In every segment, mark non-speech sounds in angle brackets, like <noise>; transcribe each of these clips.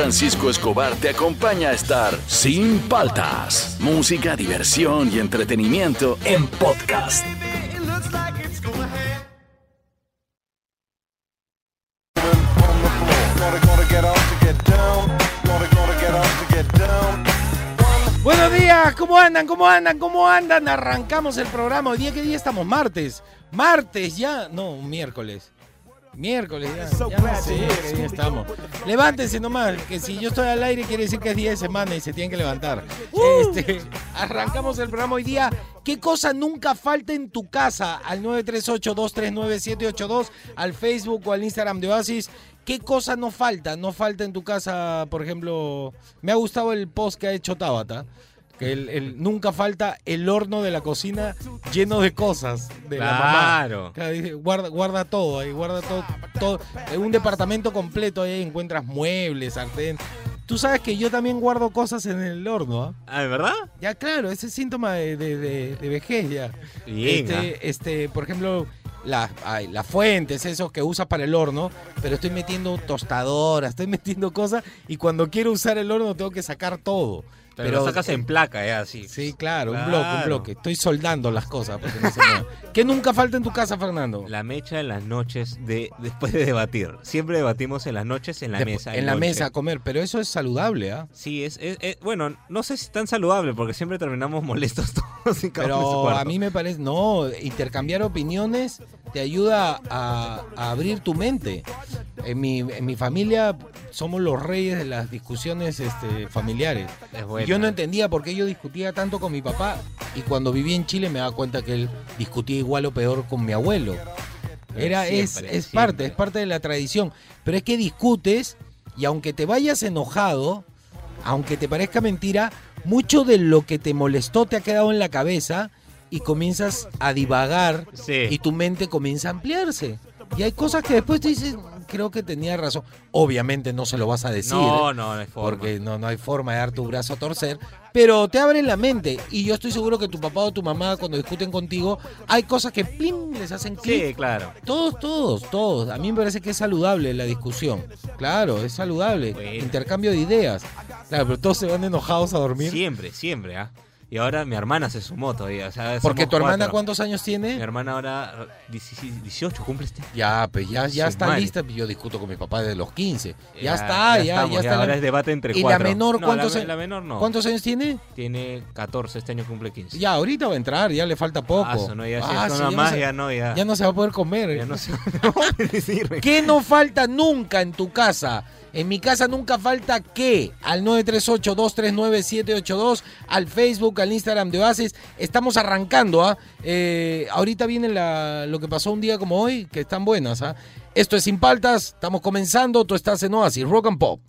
Francisco Escobar te acompaña a estar sin paltas. Música, diversión y entretenimiento en podcast. Buenos días, ¿cómo andan? ¿Cómo andan? ¿Cómo andan? Arrancamos el programa. Hoy día, ¿qué día estamos? Martes. Martes ya. No, miércoles. Miércoles ya. ya no sé qué día estamos. Levántense nomás, que si yo estoy al aire quiere decir que es día de semana y se tienen que levantar. Este, <laughs> arrancamos el programa hoy día. ¿Qué cosa nunca falta en tu casa? Al 938-239-782, al Facebook o al Instagram de Oasis. ¿Qué cosa no falta? No falta en tu casa, por ejemplo, me ha gustado el post que ha hecho Tabata. Que el, el- nunca falta el horno de la cocina lleno de cosas de la mamá. Claro. Claro, guarda, guarda todo ahí, guarda todo, todo. En un departamento completo ahí encuentras muebles, sartén. Tú sabes que yo también guardo cosas en el horno, ¿ah? Ah, ¿de verdad? Ya, claro, ese es síntoma de, de- de- de vejez ya. Bien, ah. Este, este, por ejemplo, las, ay, las fuentes, esos que usas para el horno, pero estoy metiendo tostadoras, estoy metiendo cosas y cuando quiero usar el horno tengo que sacar todo. Pero, lo sacas eh, en placa, ya, así. Sí, claro, un bloque, un bloque. Estoy soldando las cosas porque no. <laughs> ¿Qué nunca falta en tu casa, Fernando? La mecha en las noches de después de debatir. Siempre debatimos en las noches en la mesa. En la mesa a comer, pero eso es saludable, ¿ah? Sí, es, es- es- bueno, no sé si es tan saludable porque siempre terminamos molestos <laughs> todos en cada uno de su Pero a mí me parece, no, intercambiar opiniones te ayuda a, a abrir tu mente. En mi, en mi familia somos los reyes de las discusiones este, familiares. Es buena. Yo no entendía por qué yo discutía tanto con mi papá y cuando viví en Chile me daba cuenta que él discutía igual o peor con mi abuelo. Era, es, Siempre, es parte, siempre. es parte de la tradición. Pero es que discutes y aunque te vayas enojado, aunque te parezca mentira, mucho de lo que te molestó te ha quedado en la cabeza y comienzas a divagar Sí. y tu mente comienza a ampliarse. Y hay cosas que después te dices, creo que tenía razón. Obviamente no se lo vas a decir. No, no, no hay forma. Porque no, no hay forma de dar tu brazo a torcer. Pero te abren la mente. Y yo estoy seguro que tu papá o tu mamá, cuando discuten contigo, hay cosas que plim, les hacen clic. Sí, claro. Todos, todos, todos. A mí me parece que es saludable la discusión. Claro, es saludable. Bueno. Intercambio de ideas. Claro, pero todos se van enojados a dormir. Siempre, siempre, ¿ah? Y ahora mi hermana se sumó todavía. o sea, Porque tu hermana, cuatro. ¿cuántos años Mi tiene? hermana ahora 16 18 cumple este. Ya, pues ya, ya está madre. lista. Yo discuto con mi papá desde los 15. Ya, Ya- está, ya, ya ya, estamos, está. ya la- ahora es debate entre ¿Y cuatro. la menor No, cuántos la, años? la menor no. ¿Cuántos años tiene? Tiene 14, este año cumple 15. Ya, ahorita va a entrar, ya le falta poco. Ah, eso no, ya, Ah, sí, ya más, no se- ya no, ya. Ya no se va a poder comer. ya no se no me sirve. ¿Qué no falta nunca en tu casa? En mi casa nunca falta qué. Al 938-239-782, al Facebook, al Instagram de Oasis. Estamos arrancando, ¿ah? Eh, ahorita viene la- lo que pasó un día como hoy, que están buenas, ¿ah? Esto es Sin Paltas, estamos comenzando, tú estás en Oasis, Rock and Pop.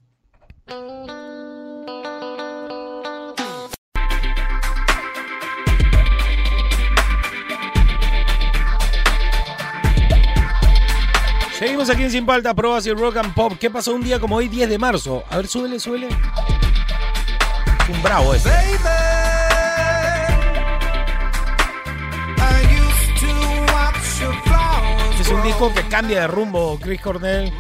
Seguimos aquí en Sin Paltas, Probas y Rock and Pop. ¿Qué pasó un día como hoy, 10 de marzo? A ver, súbele. Es un bravo ese. Es un disco que cambia de rumbo, Chris Cornell,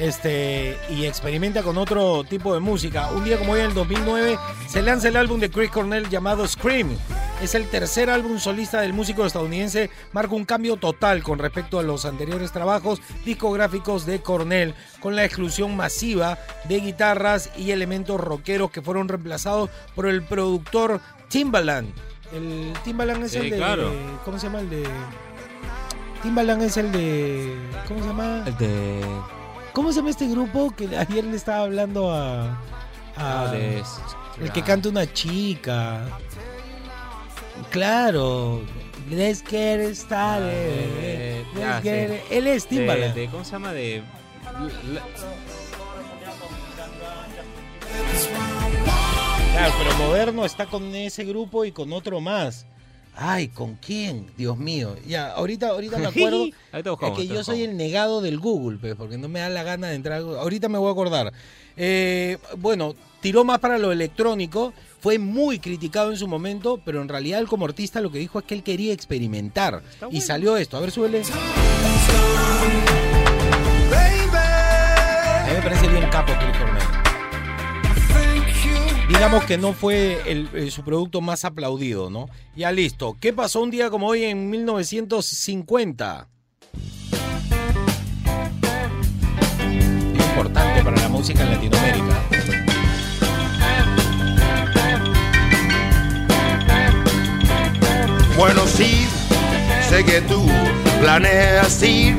este, y experimenta con otro tipo de música. Un día como hoy, en el 2009, se lanza el álbum de Chris Cornell llamado Scream. Es el tercer álbum solista del músico estadounidense, marca un cambio total con respecto a los anteriores trabajos discográficos de Cornell, con la exclusión masiva de guitarras y elementos rockeros que fueron reemplazados por el productor Timbaland. El Timbaland es Sí, el de... claro. ¿Cómo se llama el de...? Timbaland es el de. ¿Cómo se llama? El de. ¿Cómo se llama este grupo que ayer le estaba hablando a. a- ah, de- el que canta una chica. Claro. Let's get started. Eh, Let's ya, get sí. it. Él es Timbaland. de- ¿Cómo se llama? De. la- Claro, pero moderno está con ese grupo y con otro más. Ay, ¿con quién? Dios mío. Ya, ahorita, ahorita me <laughs> acuerdo. Buscamos, que yo soy el negado del Google, pues, porque no me da la gana de entrar. Ahorita me voy a acordar. Eh, bueno, tiró más para lo electrónico. Fue muy criticado en su momento, pero en realidad él como artista lo que dijo es que él quería experimentar. Y salió esto. A ver, súbele. A mí me parece bien capo Chris Cornell. digamos que no fue el- su producto más aplaudido, ¿no? Ya listo. ¿Qué pasó un día como hoy en 1950? Importante para la música en Latinoamérica. Bueno, sí, sé que tú planeas ir.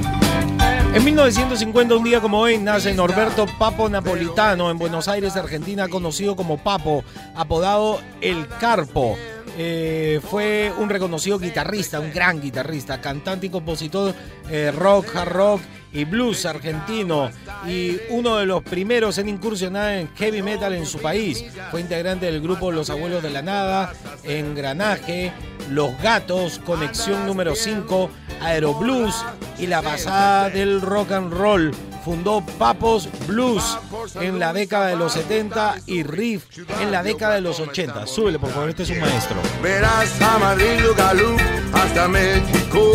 En 1950, un día como hoy, nace Norberto Papo Napolitano en Buenos Aires, Argentina, conocido como Papo, apodado El Carpo. Eh, fue un reconocido guitarrista, un gran guitarrista, cantante y compositor eh, rock, hard rock y blues argentino y uno de los primeros en incursionar en heavy metal en su país. Fue integrante del grupo Los Abuelos de la Nada, Engranaje, Los Gatos, Conexión número 5, Aeroblues y la pasada del rock and roll. Fundó Papos Blues en la década de los 70 y Riff en la década de los 80. Súbele, por favor, este es un maestro. Verás Amarillo Galú hasta México.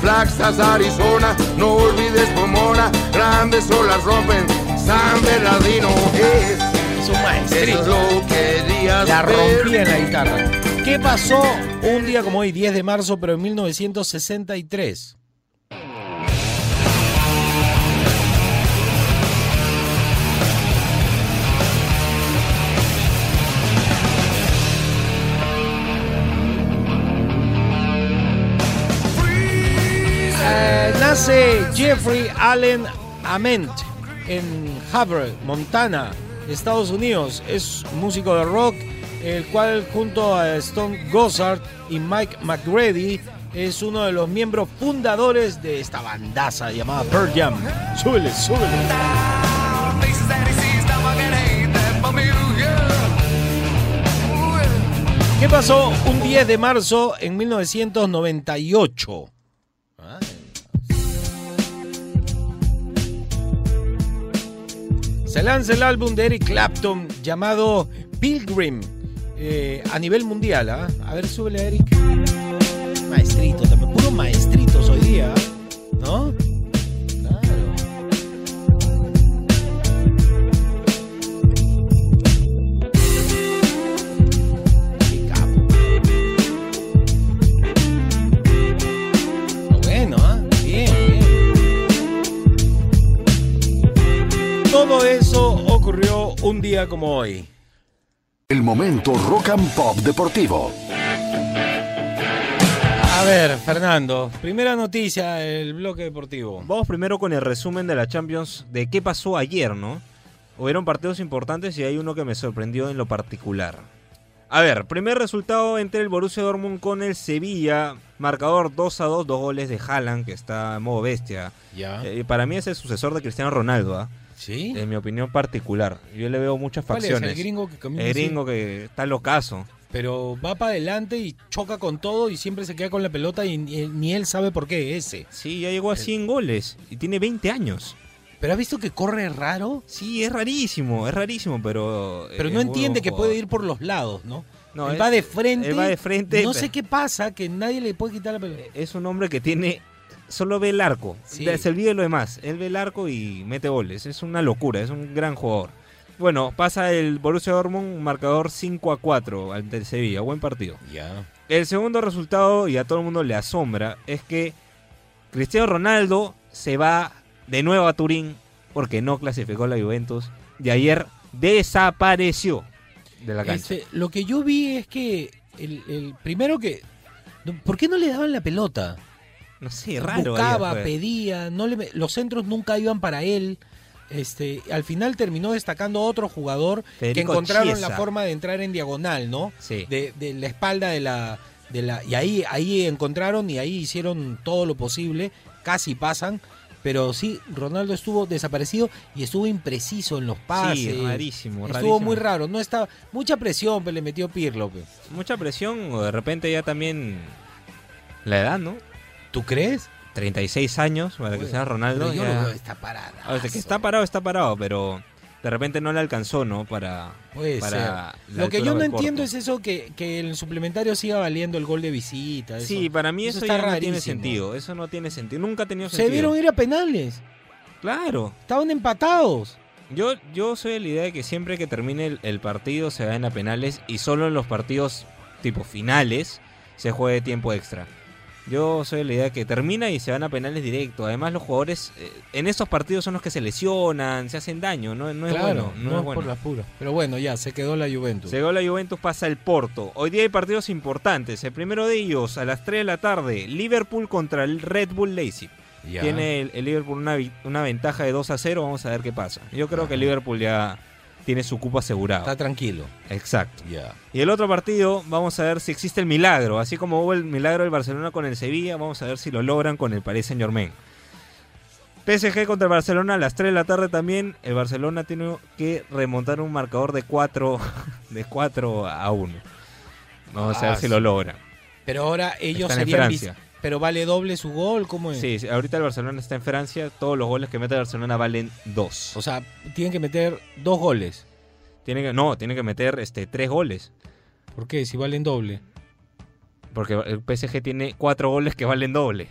Flaxas, Arizona, no olvides Pomona, grandes olas rompen, San Bernardino es. Es lo que querías La rompía en la guitarra. ¿Qué pasó un día como hoy, 10 de marzo, pero en 1963? Eh, nace Jeffrey Allen Ament en Havre, Montana, Estados Unidos. Es músico de rock, el cual junto a Stone Gossard y Mike McGrady es uno de los miembros fundadores de esta bandaza llamada Pearl Jam. Súbele, súbele. ¿Qué pasó un 10 de marzo en 1998? Se lanza el álbum de Eric Clapton llamado Pilgrim eh, a nivel mundial. ¿ah? A ver, súbele a Eric. Maestrito, también puro maestritos hoy día. ¿no? Un día como hoy. El momento rock and pop deportivo. A ver, Fernando, primera noticia del bloque deportivo. Vamos primero con el resumen de la Champions de qué pasó ayer, ¿no? Hubieron partidos importantes y hay uno que me sorprendió en lo particular. A ver, primer resultado entre el Borussia Dortmund con el Sevilla, marcador 2 a 2, dos goles de Haaland, que está en modo bestia. Ya. Eh, para mí es el sucesor de Cristiano Ronaldo, ¿ah? ¿Sí? en mi opinión particular. Yo le veo muchas ¿Cuál es? facciones. El gringo que camina El así? gringo que está locazo. Pero va para adelante y choca con todo y siempre se queda con la pelota y ni, ni él sabe por qué ese. Sí, ya llegó a 100 goles y tiene 20 años. ¿Pero has visto que corre raro? Sí, es rarísimo, es rarísimo, pero... Pero es no entiende que puede ir por los lados, ¿no? No, él él- va de frente. él va de frente, No pero- sé qué pasa, que nadie le puede quitar la pelota. Es un hombre que tiene... Solo ve el arco. Sí. Se olvida lo demás. Él ve el arco y mete goles. Es una locura, es un gran jugador. Bueno, pasa el Borussia Dortmund, un marcador 5 a 4 ante el Sevilla. Buen partido. Ya. El segundo resultado, y a todo el mundo le asombra, es que Cristiano Ronaldo se va de nuevo a Turín porque no clasificó la Juventus y ayer desapareció de la cancha. Este, lo que yo vi es que el, el primero que. ¿Por qué no le daban la pelota? No sé, raro. Buscaba, pedía, no le, los centros nunca iban para él. Este, al final terminó destacando otro jugador Federico que encontraron Chiesa. la forma de entrar en diagonal, ¿no? Sí. De, de la espalda de la, de la. Y ahí, ahí encontraron y ahí hicieron todo lo posible. Casi pasan. Pero sí, Ronaldo estuvo desaparecido y estuvo impreciso en los pases. Sí, rarísimo, Estuvo rarísimo. muy raro. No estaba. Mucha presión le metió Pirlo. pues. Mucha presión o de repente ya también la edad, ¿no? ¿Tú crees? 36 años para Cristiano Ronaldo. Yo ya- lo veo, está parado. O sea, que está parado, está parado, pero de repente no le alcanzó, ¿no? Para, Puede para ser. Lo que yo no entiendo es eso que, que el suplementario siga valiendo el gol de visita. eso. Sí, para mí eso, ya no tiene sentido. Eso no tiene sentido. Nunca ha tenido Se sentido. dieron ir a penales. Claro. Estaban empatados. Yo, yo soy de la idea de que siempre que termine el, el partido se vayan a penales y solo en los partidos tipo finales se juegue tiempo extra. Yo soy la idea de que termina y se van a penales directo. Además los jugadores eh, en estos partidos son los que se lesionan, se hacen daño, no, no es claro, bueno. No, no es es bueno. por las puras. Pero bueno, ya, se quedó la Juventus. Llegó la Juventus, pasa el Porto. Hoy día hay partidos importantes. El primero de ellos, a las 3 de la tarde, Liverpool contra el Red Bull Leipzig. Ya. Tiene el, el Liverpool una, una ventaja de 2 a 0. Vamos a ver qué pasa. Yo creo que el Liverpool ya tiene su cupo asegurado. Está tranquilo. Exacto. Ya. Y el otro partido, vamos a ver si existe el milagro. Así como hubo el milagro del Barcelona con el Sevilla, vamos a ver si lo logran con el Paris Saint Germain. PSG contra el Barcelona a las 3 de la tarde también. El Barcelona tiene que remontar un marcador de 4, <laughs> de 4 a 1. Vamos a ver Ah, si lo logran. Pero ahora ellos Están serían. Pero vale doble su gol, ¿cómo es? Sí, sí, ahorita el Barcelona está en Francia. Todos los goles que mete el Barcelona valen 2. O sea, tienen que meter dos goles. Tiene que, no, tiene que meter este, 3 goles. ¿Por qué? Si valen doble. Porque el PSG tiene 4 goles que valen doble.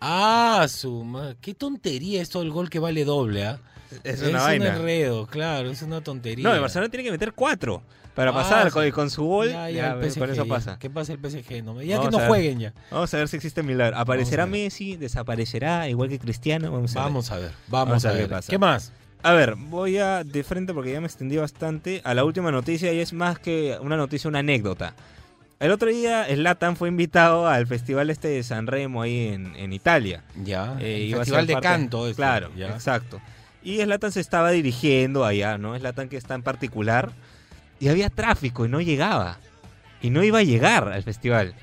Ah, su ma- Qué tontería esto del gol que vale doble, ¿ah? Es una vaina. enredo, claro, es una tontería. No, el Barcelona tiene que meter 4 para Ah, pasar sí. con, su gol. Ya, ya, ya, el con eso pasa. ¿Qué pasa el PSG? No, ya Vamos que no jueguen ya. Vamos a ver si existe milagro. ¿Aparecerá. Messi? ¿Desaparecerá? Igual que Cristiano. Vamos a ver. Vamos a ver, vamos, a ver. qué pasa. ¿Qué más? A ver, voy a de frente porque ya me extendí bastante a la última noticia y es más que una noticia, una anécdota. El otro día Slatan fue invitado al festival este de San Remo ahí en, en Italia. Ya, Eh, el festival de parte- canto. este, Claro, ya. exacto. Y Slatan se estaba dirigiendo allá, ¿no? Slatan que está en particular. Y había tráfico y no llegaba. Y no iba a llegar al festival.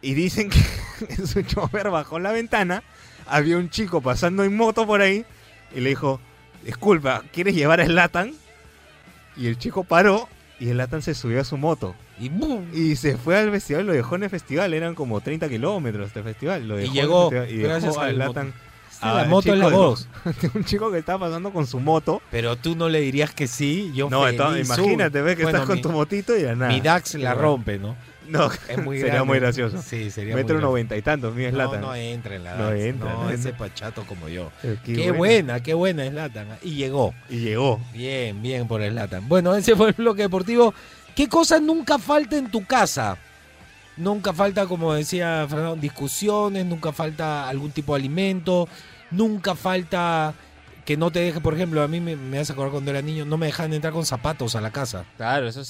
Y dicen que <laughs> su chofer bajó la ventana. Había un chico pasando en moto por ahí. Y le dijo, disculpa, ¿quieres llevar a Slatan? Y el chico paró. Y Slatan se subió a su moto. Y ¡bum! Y se fue al festival, lo dejó en el festival. Eran como 30 kilómetros de festival. Lo Y dejó en el llegó, festival y dejó al La al moto es la voz. <laughs> de un chico que estaba pasando con su moto. Pero tú no le dirías que sí. Yo No, entonces, imagínate, ves que Bueno, estás con mi- tu motito y ya nada. Mi Dax la rompe, ¿no? No, Es <laughs> muy sería grande. muy gracioso. Sí, sería Metro muy noventa y tantos, mi No, Slatan. no entra en la No entra, No, no ese pachato como yo. Pero Qué, buena, qué buena es Latan. Y llegó. Y llegó. Bien, bien por el Latan. Bueno, ese fue el bloque deportivo. ¿Qué cosa nunca falta en tu casa? Nunca falta, como decía Fernando, discusiones, nunca falta algún tipo de alimento, nunca falta que no te deje, por ejemplo, a mí me, me hace acordar cuando era niño, no me dejaban entrar con zapatos a la casa. Claro, eso sí.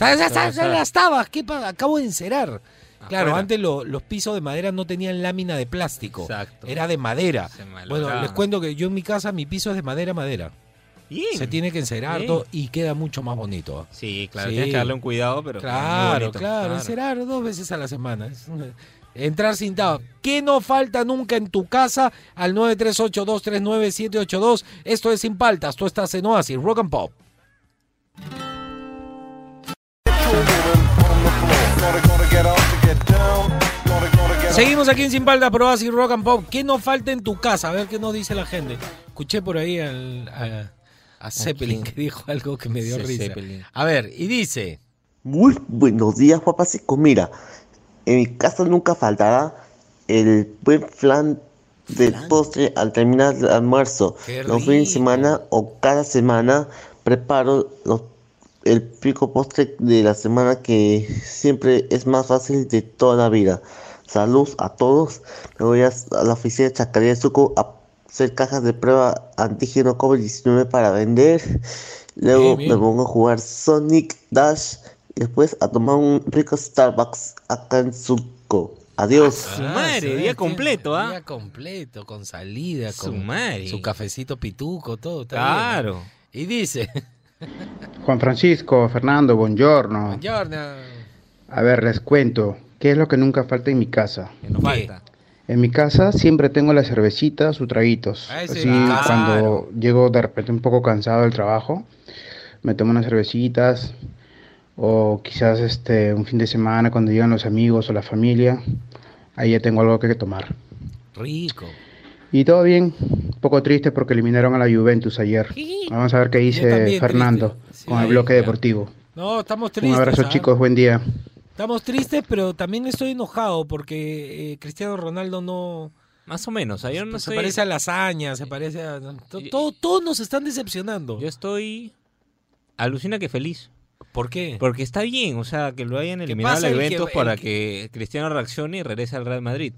Sí. las tabas, ¿qué Acabo de encerar. Claro, Afuera. antes lo- los pisos de madera no tenían lámina de plástico. Exacto. Era de madera. Bueno, les cuento que yo en mi casa mi piso es de madera madera. Bien. Se tiene que encerar Bien. todo y queda mucho más bonito. Sí, claro, Sí. tienes que darle un cuidado, pero. Claro, bonito. claro, encerar dos veces a la semana. Es una- Entrar sin tabas. ¿Qué no falta nunca en tu casa? Al 938239782. Esto es Sin Paltas. Tú estás en Oasis, Rock and Pop. Seguimos aquí en Sin Paltas, por Oasis, Rock and Pop. ¿Qué no falta en tu casa? A ver qué nos dice la gente. Escuché por ahí al- a Zeppelin que dijo algo que me dio Sí, risa. Zeppelin. A ver, y dice... Muy buenos días, papacicos. Mira, en mi casa nunca faltará el buen flan de postre al terminar el almuerzo. Qué Los fines de semana o cada semana preparo los- el pico postre de la semana que siempre es más fácil de toda la vida. Salud a todos. Me voy a, a la oficina de Chacaría de Suco a hacer cajas de prueba antígeno COVID-19 para vender. Luego Bien, bien. me pongo a jugar Sonic Dash y después a tomar un rico Starbucks acá en Suco. Adiós. Su madre, día completo, ¿ah? Día completo, con salida, Su con madre. su cafecito pituco, todo. está Claro. ¿no? Y dice, Juan Francisco, Fernando, buongiorno. Buongiorno. A ver, les cuento, ¿qué es lo que nunca falta en mi casa? Que nos ¿Qué? falta. En mi casa siempre tengo la cervecita, sus traguitos. Ah, Así casa. cuando llego de repente un poco cansado del trabajo, me tomo unas cervecitas o quizás este un fin de semana cuando llegan los amigos o la familia, ahí ya tengo algo que tomar. Rico. Y todo bien, un poco triste porque eliminaron a la Juventus ayer. Vamos a ver qué dice Fernando triste. con Sí, el bloque deportivo. No, estamos tristes. Un abrazo ¿ah? chicos, buen día. Estamos tristes, pero también estoy enojado porque eh, Cristiano Ronaldo no, Más o menos. Ayer no se sé. parece a lasaña, se parece a... to- todo- todos nos están decepcionando. Yo estoy. Alucina que feliz. ¿Por qué? Porque está bien, o sea, que lo hayan eliminado que- eventos el para que- que Cristiano reaccione y regrese al Real Madrid.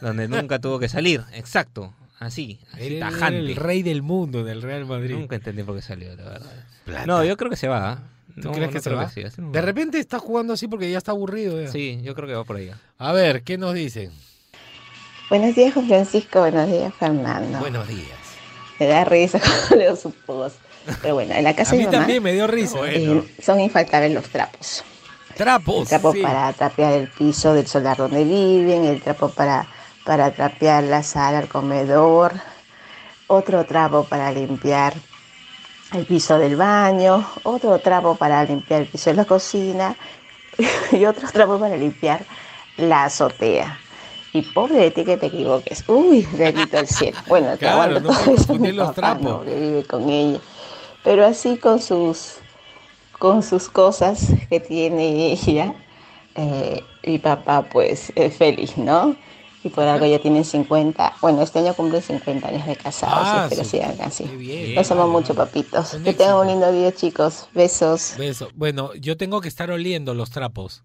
donde nunca tuvo que salir. Exacto. Así, así tajante. el rey del mundo del Real Madrid. Nunca entendí por qué salió, la verdad. Plata. No, yo creo que se va. ¿ah? ¿Tú No, crees no que se creo va? sí, no- De repente está jugando así porque ya está aburrido. ya. Sí, yo creo que va por ahí. A ver, ¿qué nos dicen? Buenos días, Juan Francisco. Buenos días, Fernando. Buenos días. Me da risa <laughs> cuando leo su post. Pero bueno, en la casa de mi mamá también me dio risa. eh, son infaltables los trapos. Trapos. El trapo sí. para trapear el piso del solar donde viven, el trapo para, para trapear la sala, el comedor, otro trapo para limpiar el piso del baño, otro trapo para limpiar el piso de la cocina <laughs> y otro trapo para limpiar la azotea. Y pobre de ti que te equivoques. Uy, bendito el cielo. Bueno, te Claro, aguanto no todo eso mi los papá, trapos. ¿no? que vive con ella. Pero así con sus con sus cosas que tiene ella, eh, mi papá pues es feliz, ¿no? Y por algo ya tienen 50, bueno, este año cumplen 50 años de casados, Ah, espero sí. sigan así. Bien. Los amo mucho, papitos. Un Que tengan un lindo día, chicos. Besos. Beso. Bueno, yo tengo que estar oliendo los trapos.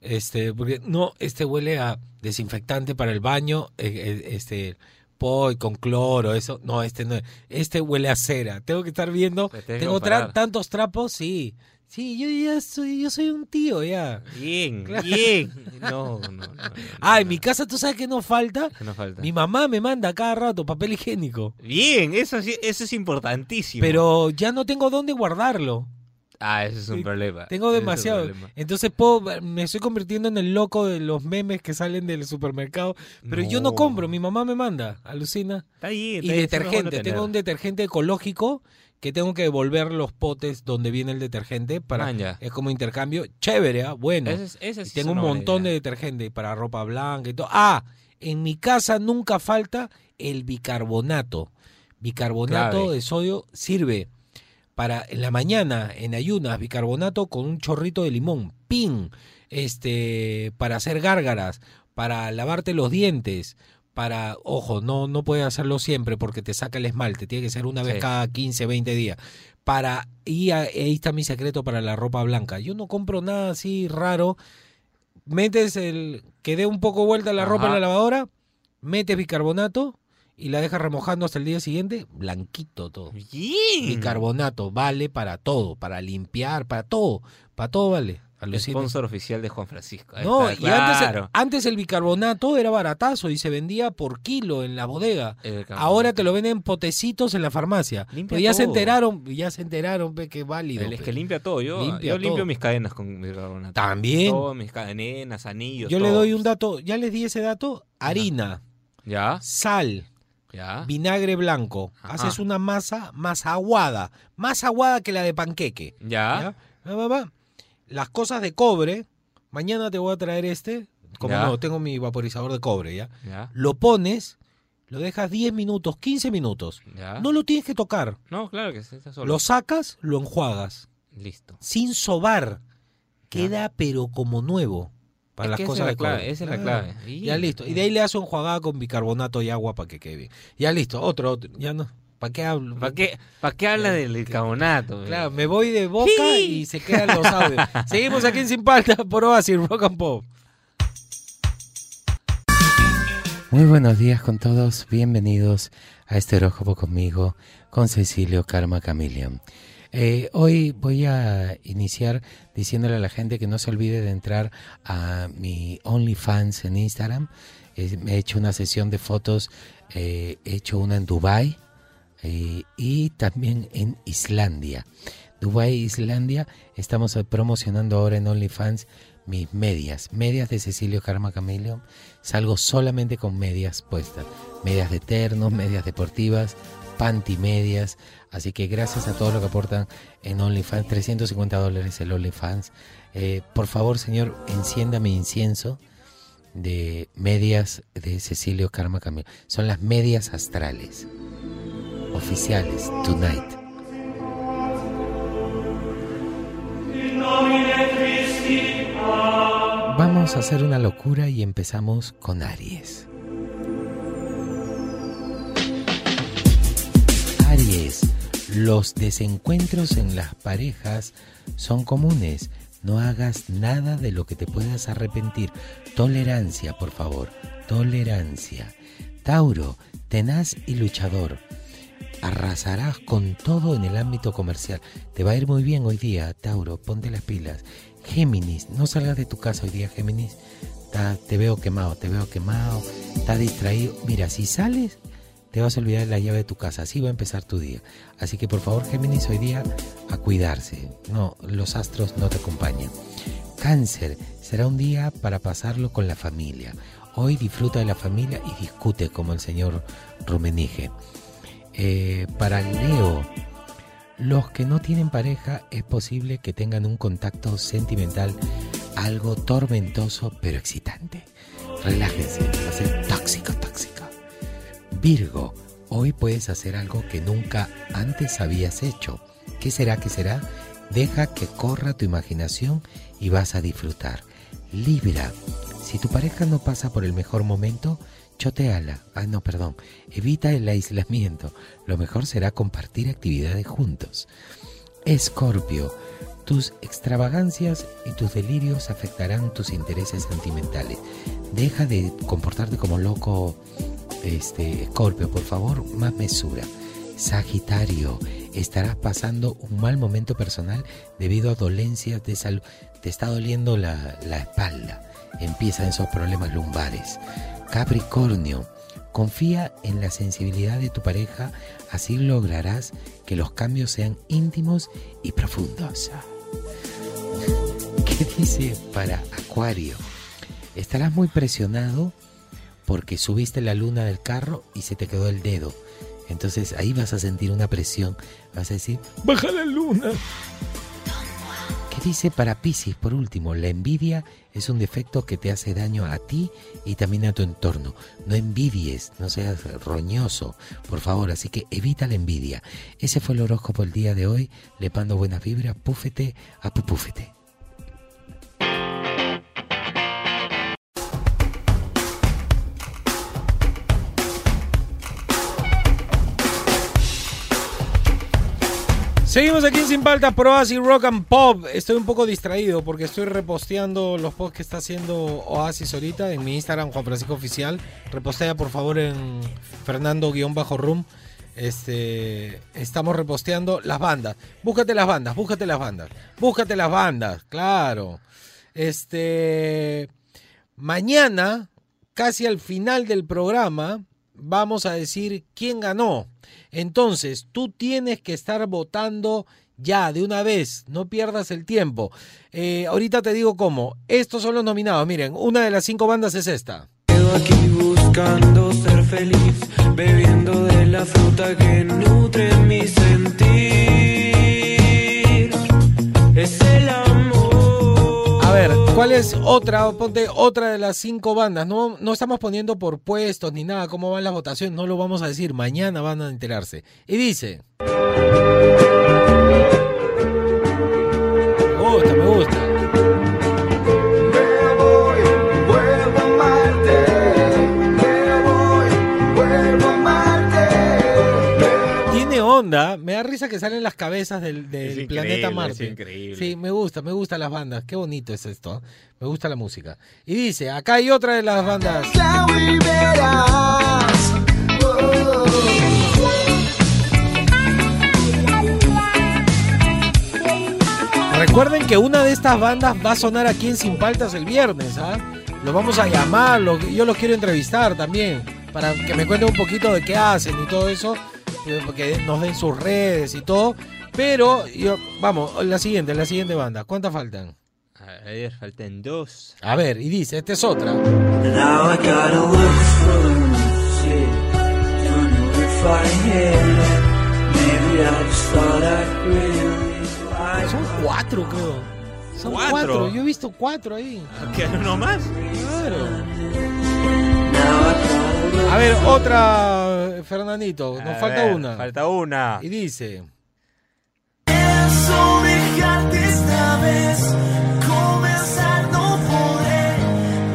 Este, porque no, este huele a desinfectante para el baño, eh, eh, este, poi con cloro, eso. No, este no. Este huele a cera. Tengo que estar viendo. Te Tengo tantos trapos, sí. Sí, yo ya soy, yo soy un tío ya. Bien, <laughs> bien. No, no, no. no, Ah, no, en mi casa, ¿tú sabes qué nos falta? ¿Qué nos falta? Mi mamá me manda cada rato papel higiénico. Bien, eso sí, eso es importantísimo. Pero ya no tengo dónde guardarlo. Ah, ese es un problema. Tengo es demasiado. problema. Entonces puedo, me estoy convirtiendo en el loco de los memes que salen del supermercado. Pero yo no No. compro, mi mamá me manda, alucina. Está Y está bueno detergente, tengo un detergente ecológico que tengo que devolver los potes donde viene el detergente para es como intercambio. Chévere, ¿ah? bueno. Ese es- ese Y sí tengo un montón de detergente para ropa blanca y todo. Ah, en mi casa nunca falta el bicarbonato. Bicarbonato Clave. de sodio sirve para en la mañana, en ayunas, bicarbonato con un chorrito de limón, pin, este, para hacer gárgaras, para lavarte los dientes, para, ojo, no, no puedes hacerlo siempre porque te saca el esmalte, tiene que ser una vez Sí. cada 15, 20 días. Para, y ahí está mi secreto para la ropa blanca. Yo no compro nada así raro. Metes el, que dé un poco vuelta la ropa en la lavadora, metes bicarbonato y la dejas remojando hasta el día siguiente, blanquito todo. Bien. Bicarbonato vale para todo, para limpiar, para todo, para todo vale. Alucina. Sponsor oficial de Juan Francisco. Ahí No, está, y antes, claro. antes el bicarbonato era baratazo y se vendía por kilo en la bodega. Ahora te lo venden potecitos en la farmacia. Limpia Pero ya se enteraron, ya se enteraron pe, que es válido. El- es pe. que limpia todo. Yo, Limpia yo limpio mis cadenas con bicarbonato. También. Todas mis cadenas, anillos. Yo le doy un dato, ya les di ese dato, harina, ¿Ya? sal, ¿Ya? vinagre blanco. Ajá. Haces una masa más aguada, más aguada que la de panqueque. ¿Ya? ¿Ya? Va, va, va. Las cosas de cobre, mañana te voy a traer este, como Ya. no, tengo mi vaporizador de cobre, ¿ya? ¿Ya? Lo pones, lo dejas 10 minutos, 15 minutos. ¿Ya? No lo tienes que tocar. No, claro que sí, está solo. Lo sacas, lo enjuagas. Listo. Sin sobar. Queda pero como nuevo. Para Es las esa cosas de clave, cobre. esa es la Claro. clave. Y- Ya listo. Y de ahí le haces enjuagada con bicarbonato y agua para que quede bien. Ya listo. Otro, otro. Ya no. ¿Para qué hablo? ¿Para qué, ¿Para qué habla del bicarbonato? Claro, me voy de boca y se quedan los audios. <laughs> Seguimos aquí en Sin Palta por Oasis Rock and Pop. Muy buenos días con todos. Bienvenidos a este horóscopo conmigo, con Cecilio Karma Chameleon. Eh, hoy voy a iniciar diciéndole a la gente que no se olvide de entrar a mi OnlyFans en Instagram. Eh, me he hecho una sesión de fotos, eh, he hecho una en Dubai eh, y también en Islandia. Dubai e Islandia, estamos eh, promocionando ahora en OnlyFans mis medias, medias de Cecilio Karma Chameleon. Salgo solamente con medias puestas, medias de terno, medias deportivas, panty medias. Así que gracias a todos los que aportan en OnlyFans, 350 dólares el OnlyFans. Eh, por favor, señor, encienda mi incienso de medias de Cecilio Karma Chameleon. Son las medias astrales oficiales Tonight. Vamos a hacer una locura y empezamos con Aries. Aries, los desencuentros en las parejas son comunes. No hagas nada de lo que te puedas arrepentir. Tolerancia, por favor. Tolerancia. Tauro, tenaz y luchador. Arrasarás con todo en el ámbito comercial. Te va a ir muy bien hoy día, Tauro. Ponte las pilas. Géminis, no salgas de tu casa hoy día, Géminis. te veo quemado, te veo quemado. Está distraído. Mira, si sales, te vas a olvidar de la llave de tu casa. Así va a empezar tu día. Así que por favor, Géminis, hoy día a cuidarse. No, los astros no te acompañan. Cáncer, será un día para pasarlo con la familia. Hoy disfruta de la familia y discute como el señor Rumenige. Eh, para Leo, los que no tienen pareja es posible que tengan un contacto sentimental algo tormentoso pero excitante. Relájense, va a ser tóxico, tóxico. Virgo, hoy puedes hacer algo que nunca antes habías hecho. ¿Qué será? ¿Qué será? Deja que corra tu imaginación y vas a disfrutar. Libra, si tu pareja no pasa por el mejor momento, choteala. Ah, no, perdón. Evita el aislamiento. Lo mejor será compartir actividades juntos. Escorpio, tus extravagancias y tus delirios afectarán tus intereses sentimentales. Deja de comportarte como loco este, Escorpio, por favor, más mesura. Sagitario, estarás pasando un mal momento personal debido a dolencias de salud. Te está doliendo la, la espalda. Empiezan esos problemas lumbares. Capricornio, confía en la sensibilidad de tu pareja, así lograrás que los cambios sean íntimos y profundos. ¿Qué dice para Acuario? Estarás muy presionado porque subiste la luna del carro y se te quedó el dedo. Entonces ahí vas a sentir una presión. Vas a decir, baja la luna. ¿Qué dice para Pisces por último? La envidia es un defecto que te hace daño a ti y también a tu entorno. No envidies, no seas roñoso, por favor. Así que evita la envidia. Ese fue el horóscopo el día de hoy. Le pando buenas vibras, púfete a. Seguimos aquí en Sin Paltas, Pro y Rock and Pop. Estoy un poco distraído porque estoy reposteando los posts que está haciendo Oasis ahorita en mi Instagram, Juan Francisco Oficial. Repostea por favor en Fernando-Room. Este, estamos reposteando las bandas. Búscate las bandas, búscate las bandas. Búscate las bandas, claro. Este, mañana, casi al final del programa, vamos a decir quién ganó. Entonces, tú tienes que estar votando ya, de una vez, no pierdas el tiempo. Eh, ahorita te digo cómo. Estos son los nominados. Miren, una de las cinco bandas es esta. aquí buscando ser feliz, bebiendo de la fruta que nutre mi sentir. Es el a ver, ¿cuál es otra? Ponte otra de las cinco bandas. No, no estamos poniendo por puestos ni nada cómo van las votaciones. No lo vamos a decir. Mañana van a enterarse. Y dice. Onda. Me da risa que salen las cabezas del, planeta Marte. increíble. Sí, me gusta, me gustan las bandas. Qué bonito es esto. ¿eh? Me gusta la música. Y dice, acá hay otra de las bandas. Recuerden que una de estas bandas va a sonar aquí en Sin Paltas el viernes, ¿ah? Los vamos a llamar, yo los quiero entrevistar también, para que me cuenten un poquito de qué hacen y todo eso que nos den sus redes y todo. Pero, yo, vamos, la siguiente, la siguiente banda. ¿Cuántas faltan? A ver, faltan dos. A ver, y dice, esta es otra. Son cuatro, creo. Son ¿Cuatro? Yo he visto cuatro ahí. ¿Qué? ¿Uno más? Claro. A ver, otra, Fernandito. Nos falta una. Falta una. Y dice. Eso dejarte esta vez. Comenzar no poder.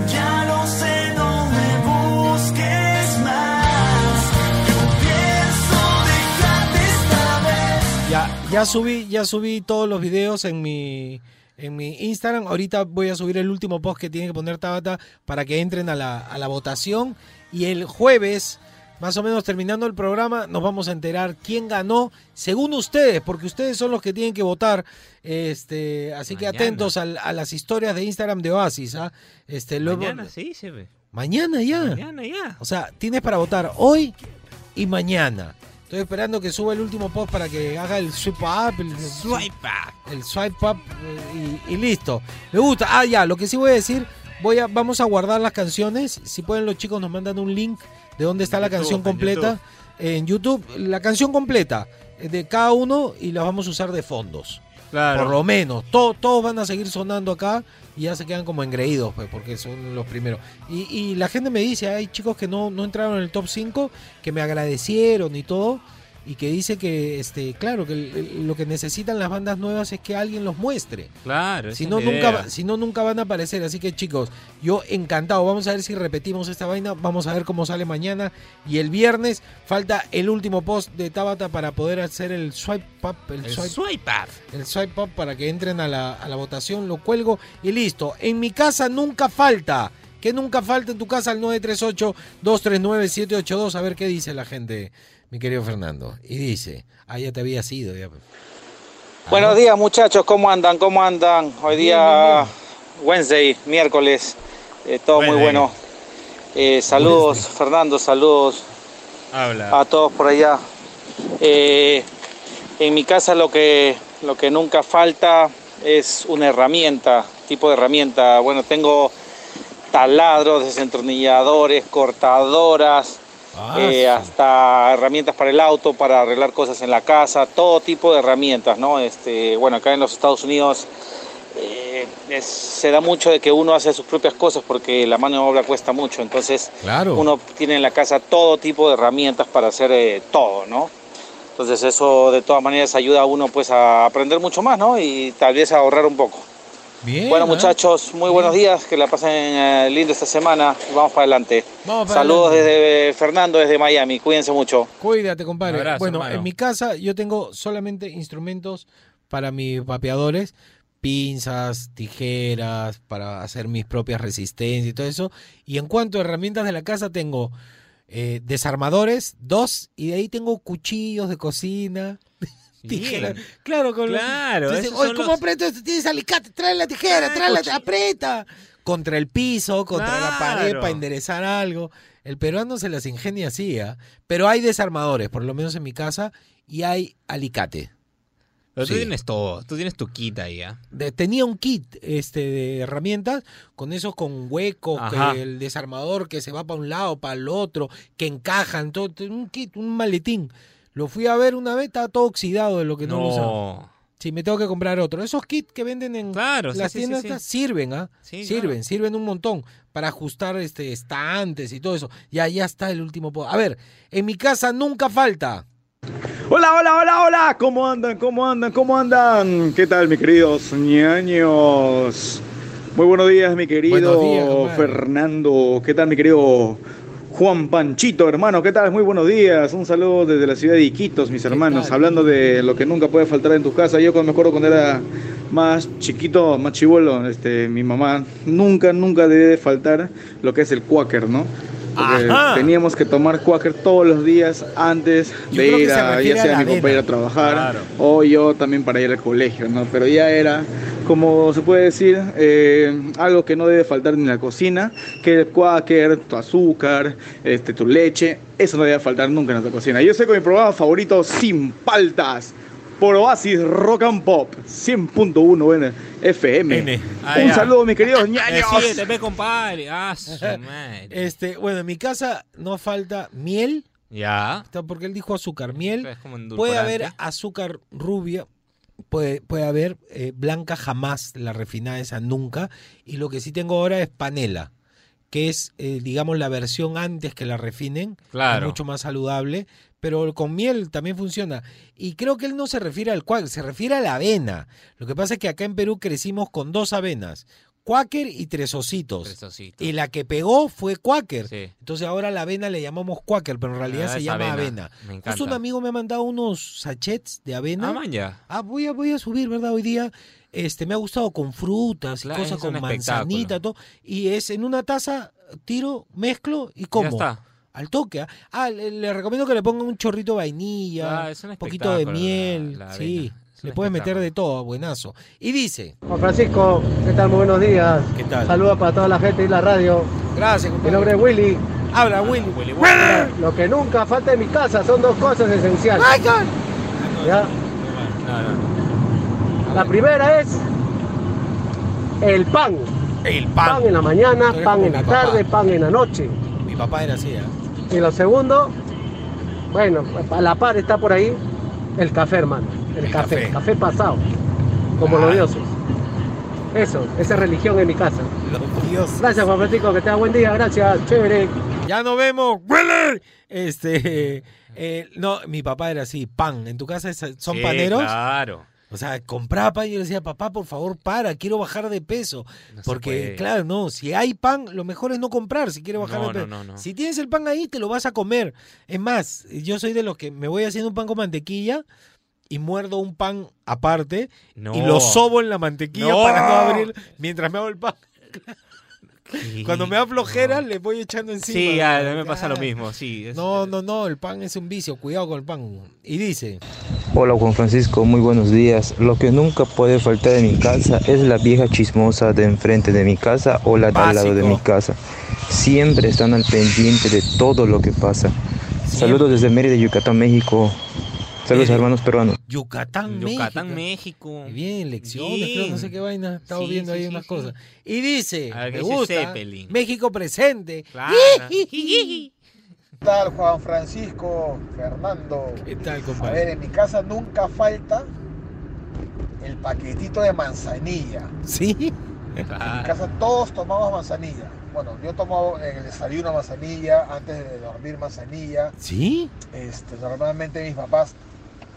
Ya lo sé, no me busques más. Yo pienso dejarte Ya subí, ya subí todos los videos en mi en mi Instagram. Ahorita voy a subir el último post que tiene que poner Tabata para que entren a la, a la votación. Y el jueves, más o menos terminando el programa, nos vamos a enterar quién ganó, según ustedes, porque ustedes son los que tienen que votar. Este, así que atentos al- a, las historias de Instagram de Oasis. ¿ah? Este, luego- Mañana sí, se ve. Mañana ya. Mañana ya. O sea, tienes para votar hoy y mañana. Estoy esperando que suba el último post para que haga el swipe up, el Swipe up. el swipe up eh, y, y listo. Me gusta. Ah, ya, lo que sí voy a decir, voy a, vamos a guardar las canciones. Si pueden los chicos nos mandan un link de dónde está la YouTube, canción en completa en YouTube. La canción completa eh, de cada uno y la vamos a usar de fondos. Claro. Por lo menos. To- todos van a seguir sonando acá y ya se quedan como engreídos, pues, porque son los primeros. Y, y la gente me dice, hay chicos que no, no entraron en el top 5, que me agradecieron y todo, y que dice que, este, claro, que lo que necesitan las bandas nuevas es que alguien los muestre. Claro. Si no, nunca, si no, nunca van a aparecer. Así que chicos, yo encantado. Vamos a ver si repetimos esta vaina. Vamos a ver cómo sale mañana. Y el viernes falta el último post de Tabata para poder hacer el swipe up. El, El swipe, swipe up. el swipe up para que entren a la, a la votación. Lo cuelgo y listo. En mi casa nunca falta. Que nunca falta en tu casa al 938-239-782. A ver qué dice la gente, mi querido Fernando. Y dice, ah, ya te había sido. Ya. Buenos días muchachos, ¿cómo andan? ¿Cómo andan? Hoy Bien, día Wednesday, miércoles, eh, todo muy bueno. Eh, saludos Fernando, saludos Habla. a todos por allá. Eh, en mi casa lo que, lo que nunca falta es una herramienta, tipo de herramienta. Bueno, tengo taladros, desentornilladores, cortadoras, Ah, eh, hasta herramientas para el auto, para arreglar cosas en la casa, todo tipo de herramientas, ¿no? Este, bueno, acá en los Estados Unidos eh, es- se da mucho de que uno hace sus propias cosas porque la mano de obra cuesta mucho, entonces Claro. uno tiene en la casa todo tipo de herramientas para hacer eh, todo, ¿no? Entonces eso de todas maneras ayuda a uno pues a aprender mucho más, ¿no? Y tal vez a ahorrar un poco. Bien. bueno ¿ah? muchachos, muy buenos días, que la pasen eh, lindo esta semana y vamos para adelante. Vamos para Saludos adelante. desde Fernando, desde Miami, cuídense mucho. Cuídate, compadre. Abrazo, bueno, hermano. en mi casa yo tengo solamente instrumentos para mis vapeadores, pinzas, tijeras, para hacer mis propias resistencias y todo eso. Y en cuanto a herramientas de la casa, tengo eh, desarmadores, dos, y de ahí tengo cuchillos de cocina. Tijeras. Bien. Claro, con Claro, Entonces, esos Oye, ¿cómo los- aprieto esto? Tienes alicate, trae la tijera, trae la cuchillo. aprieta. Contra el piso, contra la pared para enderezar algo. El peruano se las ingenia así, ¿ah? Pero hay desarmadores, por lo menos en mi casa, y hay alicate. Pero tú tienes todo. Tú tienes tu kit ahí, ¿ah? De- tenía un kit este, de herramientas con esos con huecos, que el desarmador que se va para un lado, para el otro, que encajan, todo, un kit, un maletín. Lo fui a ver una vez, estaba todo oxidado de lo que no, lo usaba. No. Sí, me tengo que comprar otro. Esos kits que venden en Claro, sí, las sí, sí, tiendas sí. sirven, ¿ah? Sí, sirven, claro. sirven un montón para ajustar este estantes y todo eso. Ya, ya está el último. A ver, en mi casa nunca falta. Hola, hola, hola, hola. ¿Cómo andan? ¿Cómo andan? ¿Cómo andan? ¿Qué tal, mis queridos ñaños? Muy buenos días, mi querido Buenos días. Fernando. ¿Qué tal, mi querido Juan Panchito, hermano? ¿Qué tal? Muy buenos días. Un saludo desde la ciudad de Iquitos, mis hermanos. tal? Hablando de lo que nunca puede faltar en tu casa. Yo cuando me acuerdo cuando era más chiquito, más chivolo, este, mi mamá nunca, nunca debe faltar lo que es el cuáquer, ¿no? Porque Ajá. teníamos que tomar cuáquer todos los días antes Yo de ir a, ya a sea mi trabajar Claro. o yo también para ir al colegio, ¿no? Pero ya era, como se puede decir, eh, algo que no debe faltar en la cocina, que el cuáquer, tu azúcar, este, tu leche, eso no debe faltar nunca en nuestra cocina. Yo sé con mi programa favorito, Sin Paltas, por Oasis Rock and Pop, 100.1 bueno, FM. N. Ah, Un ya. saludo, mis queridos Eh, ñaños. sí, te ve, compadre. Ah, su <laughs> madre. Este, bueno, en mi casa no falta miel, Ya. está porque él dijo azúcar, miel. Es como Puede haber azúcar rubia, puede, puede haber eh, blanca jamás, la refinada esa nunca. Y lo que sí tengo ahora es panela, que es, eh, digamos, la versión antes que la refinen, Claro. es mucho más saludable. Pero con miel también funciona. Y creo que él no se refiere al cual, se refiere a la avena. Lo que pasa es que acá en Perú crecimos con dos avenas, Quaker y Tres Ositos. Tres ositos. Y la que pegó fue Quaker. Sí. Entonces ahora la avena le llamamos Quaker, pero en realidad Ah, se llama avena. avena. Me Justo encanta. un amigo me ha mandado unos sachets de avena. Ah, ya. Ah, voy a, voy a subir, ¿verdad? Hoy día este, me ha gustado con frutas y Claro, cosas con manzanita, todo. Y es en una taza, tiro, mezclo y como. está. Al toque. ¿ah? Ah, le, le recomiendo que le pongan un chorrito de vainilla, Ah, es un poquito de miel. la- la sí, le puedes meter de todo, buenazo. Y dice, Juan Francisco, ¿qué tal? Muy buenos días. ¿qué tal? Saludos para toda la gente de la radio. Gracias, Mi compadre. nombre es Willy. Habla, Willy. Mira, Lo que nunca falta en mi casa son dos cosas esenciales. ¿Ya? No, no. La primera es el pan. El Pan pan. en la mañana, pan en mi la papá. tarde, pan en la noche. Mi papá era así, ¿ah? Y lo segundo, bueno, a la par está por ahí el café, hermano. El, El café, café. café pasado, como Ah. los dioses. Eso, esa es religión en mi casa. Los dioses. Gracias, Juan Francisco, que tenga buen día, gracias, chévere. Ya nos vemos. Willy. Este, eh, no, mi papá era así, pan. ¿En tu casa son Sí, paneros? Claro. O sea, compraba pan y yo le decía, papá, por favor, para, quiero bajar de peso. No Porque, claro, no, si hay pan, lo mejor es no comprar si quieres bajar No, de peso. no, no, no. Si tienes el pan ahí, te lo vas a comer. Es más, yo soy de los que me voy haciendo un pan con mantequilla y muerdo un pan aparte No. y lo sobo en la mantequilla No. para no abrir mientras me hago el pan. ¿Qué? Cuando me da flojera, le voy echando encima. Sí, a mí me pasa lo mismo, sí. es- No, no, no, el pan es un vicio, cuidado con el pan. Y dice, Hola Juan Francisco, muy buenos días. Lo que nunca puede faltar en mi casa es la vieja chismosa de enfrente de mi casa o la de al lado de mi casa. Siempre están al pendiente de todo lo que pasa. Saludos desde Mérida, Yucatán, México. Saludos Mérida. hermanos peruanos. Yucatán, Yucatán, México. México. Bien, lecciones, Bien. creo, no sé qué vaina. Estamos Sí, viendo sí, ahí sí, unas sí. cosas. Y dice, A ver, me ¿qué dice gusta, Zeppelin? México presente. Claro. <laughs> ¿Qué tal, Juan Francisco, Fernando? ¿Qué tal, A ver, compadre? en mi casa nunca falta el paquetito de manzanilla. Sí. En mi casa todos tomamos manzanilla. Bueno, yo tomo en el desayuno manzanilla, antes de dormir manzanilla. ¿Sí? Este, normalmente mis papás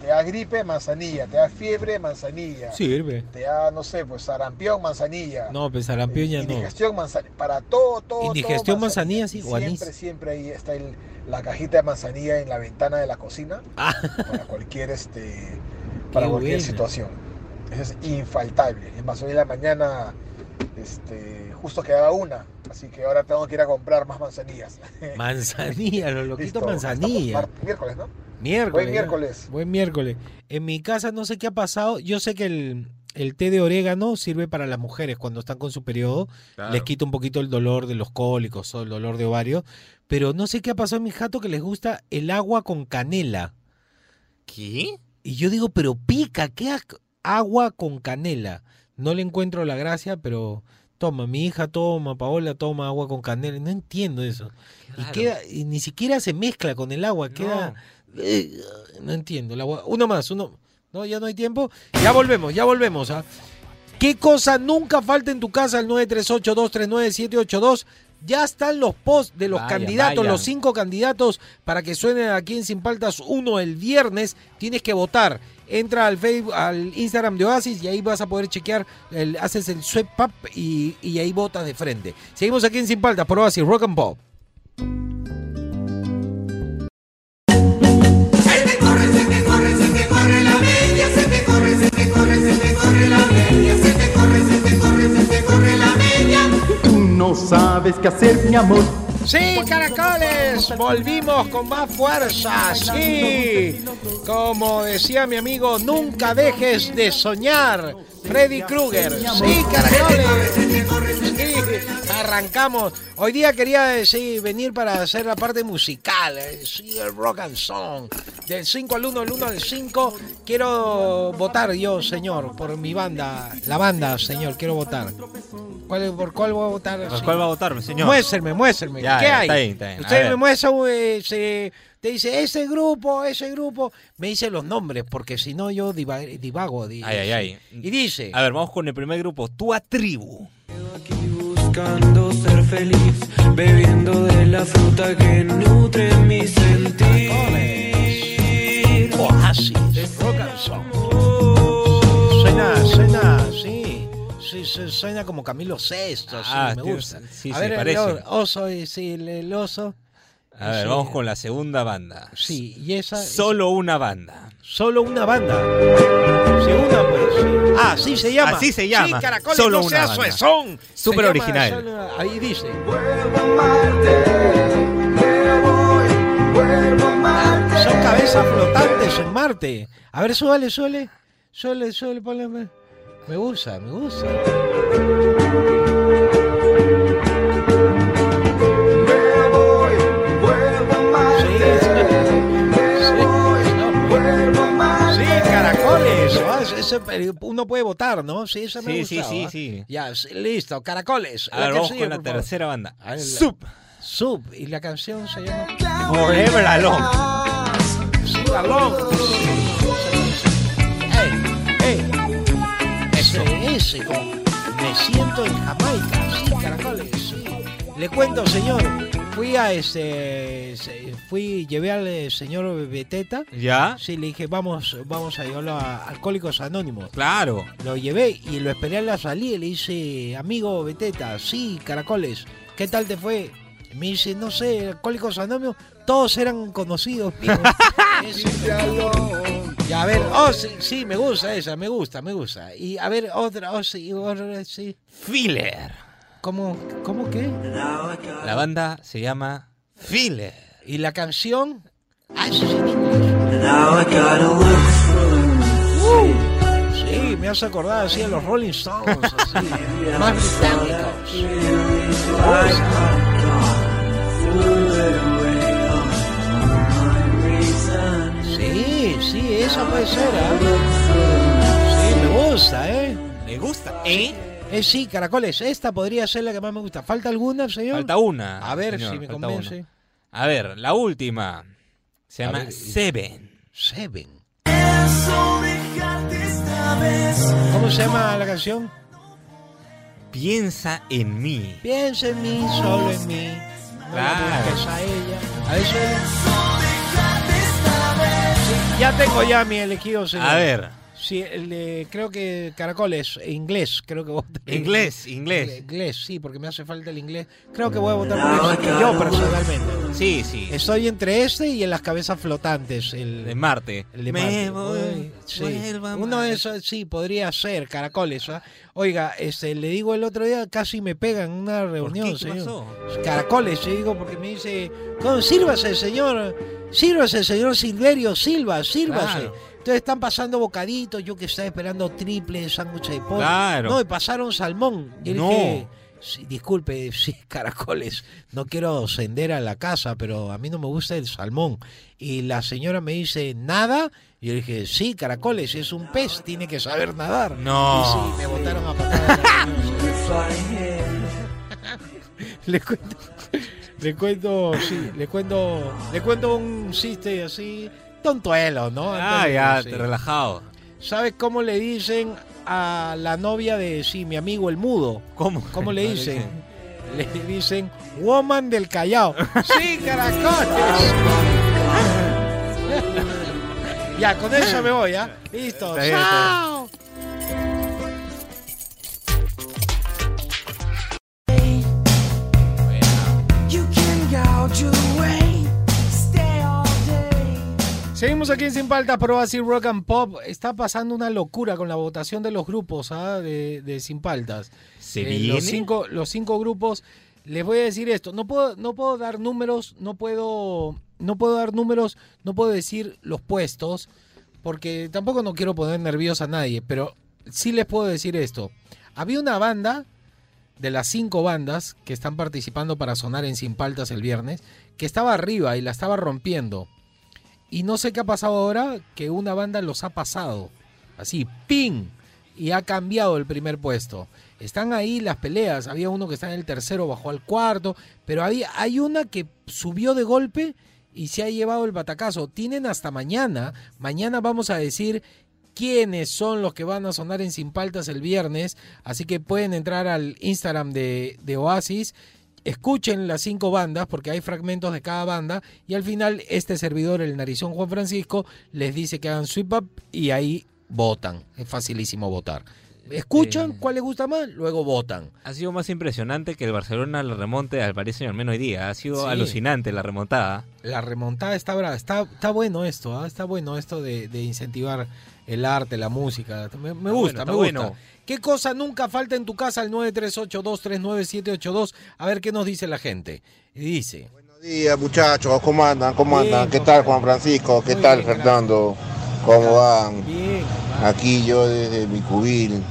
te da gripe, manzanilla, te da fiebre, manzanilla. Sirve. Te da, no sé, pues sarampión, manzanilla. No, pues sarampión ya no. Indigestión, manzanilla. Para todo, todo. Indigestión, todo manzanilla, sí, o anís. Siempre, siempre ahí está el- la cajita de manzanilla en la ventana de la cocina. <laughs> Ah. Para cualquier, este, para Qué cualquier buena. situación. Eso es infaltable. Es más, hoy en la mañana este, justo quedaba una. Así que ahora tengo que ir a comprar más manzanillas. <laughs> Manzanilla, los loquitos manzanilla. miércoles, ¿no? Miércoles. Buen ya. miércoles. Buen miércoles. En mi casa no sé qué ha pasado. Yo sé que el, el té de orégano sirve para las mujeres cuando están con su periodo. Claro. Les quita un poquito el dolor de los cólicos o el dolor de ovario. Pero no sé qué ha pasado en mi jato que les gusta el agua con canela. ¿Qué? Y yo digo, pero pica, ¿qué agua con canela? No le encuentro la gracia, pero toma, mi hija toma, Paola toma agua con canela. No entiendo eso. Y, queda, y ni siquiera se mezcla con el agua, queda... Eh, No entiendo. agua- Uno más, uno... No, ya no hay tiempo. Ya volvemos, ya volvemos. ¿ah? ¿Qué cosa nunca falta en tu casa? El 938-239-782. Ya están los posts de los Vaya, candidatos, vaya. los cinco candidatos para que suenen aquí en Sin Paltas 1 el viernes. Tienes que votar. Entra al Facebook, al Instagram de Oasis y ahí vas a poder chequear, el- haces el swipe up y, y ahí votas de frente. Seguimos aquí en Sin Paltas por Oasis Rock and Pop. Tú no sabes qué hacer, mi amor. Sí, caracoles, volvimos con más fuerza, sí. Como decía mi amigo, nunca dejes de soñar. Freddy Krueger, sí, caracoles. Sí, arrancamos. Hoy día quería sí, venir para hacer la parte musical, eh, sí, el rock and song. Del 5 al 1, del 1 al 5. Quiero votar yo, señor, por mi banda. La banda, señor, quiero votar. ¿Cuál- ¿Por cuál voy a votar? ¿Por Sí. cuál va a votar, señor? Muéstrenme, muéstrenme. Ya, ¿Qué ya, hay? está bien, está bien. Usted me muestra, eh, se- te dice ese grupo, ese grupo. Me dice los nombres, porque si no yo diva- divago. di- Ay, ay, ay. Y dice. A ver, vamos con el primer grupo. Tu tribu. buscando ser feliz, bebiendo de la fruta que nutre mi sentir. Oasis, rock and song. Suena, suena, sí. Sí, sí, sí, suena como Camilo Sesto, sí, Ah, me tío, gusta. sí, a sí, ver, el parece. o- oso, sí, el, el oso. A ver, Sí. vamos con la segunda banda. Sí, y esa... Solo una banda. Solo una banda. Sí, una, pues. sí. Ah, así se llama. Así se llama. Sí, caracoles, Solo no una sea banda. suezón. Se Súper llama original. solo- ahí dice. Son cabezas flotantes en Marte. A ver, súbale, súbale. Súbale, súbale, ponle. Me gusta, me gusta. Pero uno puede votar, ¿no? Sí, esa me Sí, sí, sí, sí. Ya, listo, caracoles. A ver, que vamos sigue, con la favor. tercera banda. Ver, Sub. Sub. Y la canción se llama Forever Alone. Alone. Como Me siento en Jamaica. Sí, caracoles. Sí. Le cuento, señor. Fui a ese. se- Fui, llevé al eh, señor Beteta. ¿Ya? Sí, le dije, vamos, vamos a llevarlo a Alcohólicos Anónimos. Claro. Lo llevé y lo esperé a la salida y le dice, amigo Beteta, sí, caracoles, ¿qué tal te fue? Me dice, no sé, Alcohólicos Anónimos, todos eran conocidos. <laughs> Y a ver, oh, sí, sí, me gusta esa, me gusta, me gusta. Y a ver, otra, oh, sí, otra, sí. Filler. ¿Cómo, cómo qué? La banda se llama Filler. ¿Y la canción? Ah, eso inglés. Uh, sí, me hace acordar así a los Rolling Stones, así, más británicos. Esa puede ser, ¿ah? Sí, me gusta, ¿eh? ¿Le gusta? ¿Eh? Eh, sí, caracoles, esta podría ser la que más me gusta. ¿Falta alguna, señor? Falta una. A ver señor, si me convence. una. A ver, la última. Se A llama ver, Seven. Seven. ¿Cómo se llama la canción? Piensa en mí. Piensa en mí, solo en mí. No Claro. a ella. A ya tengo ya mi elegido, señor. A ver. Sí, el de- creo que caracoles, inglés, creo que voy a- Inglés, inglés. Inglés, sí, porque me hace falta el inglés. Creo que voy a votar por eso, yo personalmente. Sí, sí. Estoy entre este y en las cabezas flotantes. El De Marte. el de Me Marte. voy, Uy, sí. Uno de esos sí podría ser caracoles. ¿ah? Oiga, este, le digo el otro día casi me pegan en una reunión, qué? ¿Qué señor. pasó? Caracoles, yo digo porque me dice, "¿Cómo? sírvase, señor, sírvase, señor Silverio, Silva, sírvase. Claro. Entonces están pasando bocaditos, yo que estaba esperando triple sándwich de pollo. Claro. No, y pasaron salmón. Y No. dije, Sí, disculpe, <laughs> sí, caracoles, no quiero ascender a la casa, pero a mí no me gusta el salmón. Y la señora me dice, ¿nada? Y yo dije, sí, caracoles, es un pez, tiene que saber nadar. No. Y sí, me botaron a patadas. <laughs> <laughs> le cuento, le cuento, sí, le cuento, le cuento un chiste así, tontuelo, ¿no? Ah, ya, Sí. relajado. ¿Sabes cómo le dicen a la novia de sí, mi amigo el mudo? ¿Cómo? ¿Cómo le ¿Cómo le dicen? Le dicen woman del Callao. Sí, caracoles. <laughs> ya, con eso me voy, ¿ah? Listo. Está bien, está Chao. Seguimos aquí en Sin Paltas, Pro así Rock and Pop. Está pasando una locura con la votación de los grupos ¿ah? de, de Sin Paltas. ¿Se Eh, viene? Los cinco, los cinco grupos. Les voy a decir esto. No puedo, no puedo dar números, no puedo, no puedo dar números, no puedo decir los puestos, porque tampoco no quiero poner nervioso a nadie, pero sí les puedo decir esto. Había una banda de las cinco bandas que están participando para sonar en Sin Paltas el viernes, que estaba arriba y la estaba rompiendo. Y no sé qué ha pasado ahora, que una banda los ha pasado. Así, ¡ping! Y ha cambiado el primer puesto. Están ahí las peleas. Había uno que está en el tercero, bajó al cuarto. Pero había, hay una que subió de golpe y se ha llevado el batacazo. Tienen hasta mañana. Mañana vamos a decir quiénes son los que van a sonar en Sin Paltas el viernes. Así que pueden entrar al Instagram de, de Oasis escuchen las cinco bandas porque hay fragmentos de cada banda y al final este servidor, el narizón Juan Francisco, les dice que hagan sweep up y ahí votan. Es facilísimo votar. Escuchan cuál les gusta más, luego votan. Ha sido más impresionante que el Barcelona le remonte al Paris Saint Germain hoy día. Ha sido Sí. alucinante la remontada. La remontada está brava. Está, está bueno esto, ¿ah? está bueno esto de, de incentivar el arte, la música. Me, gusta, bueno, me gusta. bueno. ¿Qué cosa nunca falta en tu casa al 938239782? A ver qué nos dice la gente. Y dice, Buenos días, muchachos, ¿cómo andan? ¿Cómo Bien, andan? ¿Qué tal, Juan Francisco? ¿Qué Muy tal, bien, Fernando? ¿Cómo van? bien, Aquí yo desde mi cubil,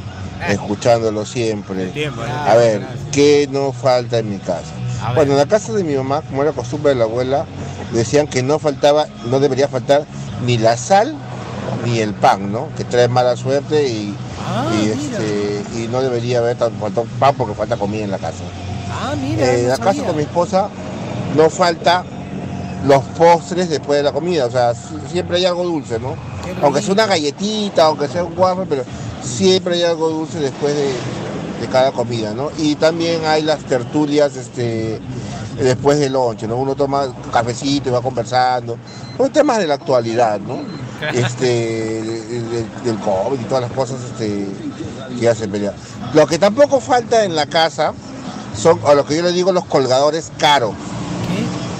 escuchándolo siempre. Tiempo, ¿eh? A ver, ¿qué no falta en mi casa? Bueno, en la casa de mi mamá, como era costumbre de la abuela, decían que no faltaba, no debería faltar ni la sal ni el pan, ¿no? Que trae mala suerte y, Ah, y, este, y no debería haber tanto pan porque falta comida en la casa. ah, mira, Eh, en no la casa con mi esposa no falta los postres después de la comida, o sea, siempre hay algo dulce, ¿no? Aunque sea una galletita, aunque sea un waffle, pero siempre hay algo dulce después de, de cada comida, ¿no? Y también hay las tertulias este, después del lonche, ¿no? Uno toma cafecito y va conversando, son temas de la actualidad, ¿no? Este, de- de- del COVID y todas las cosas este, que hacen pelear. Lo que tampoco falta en la casa son, a lo que yo le digo, los colgadores caros.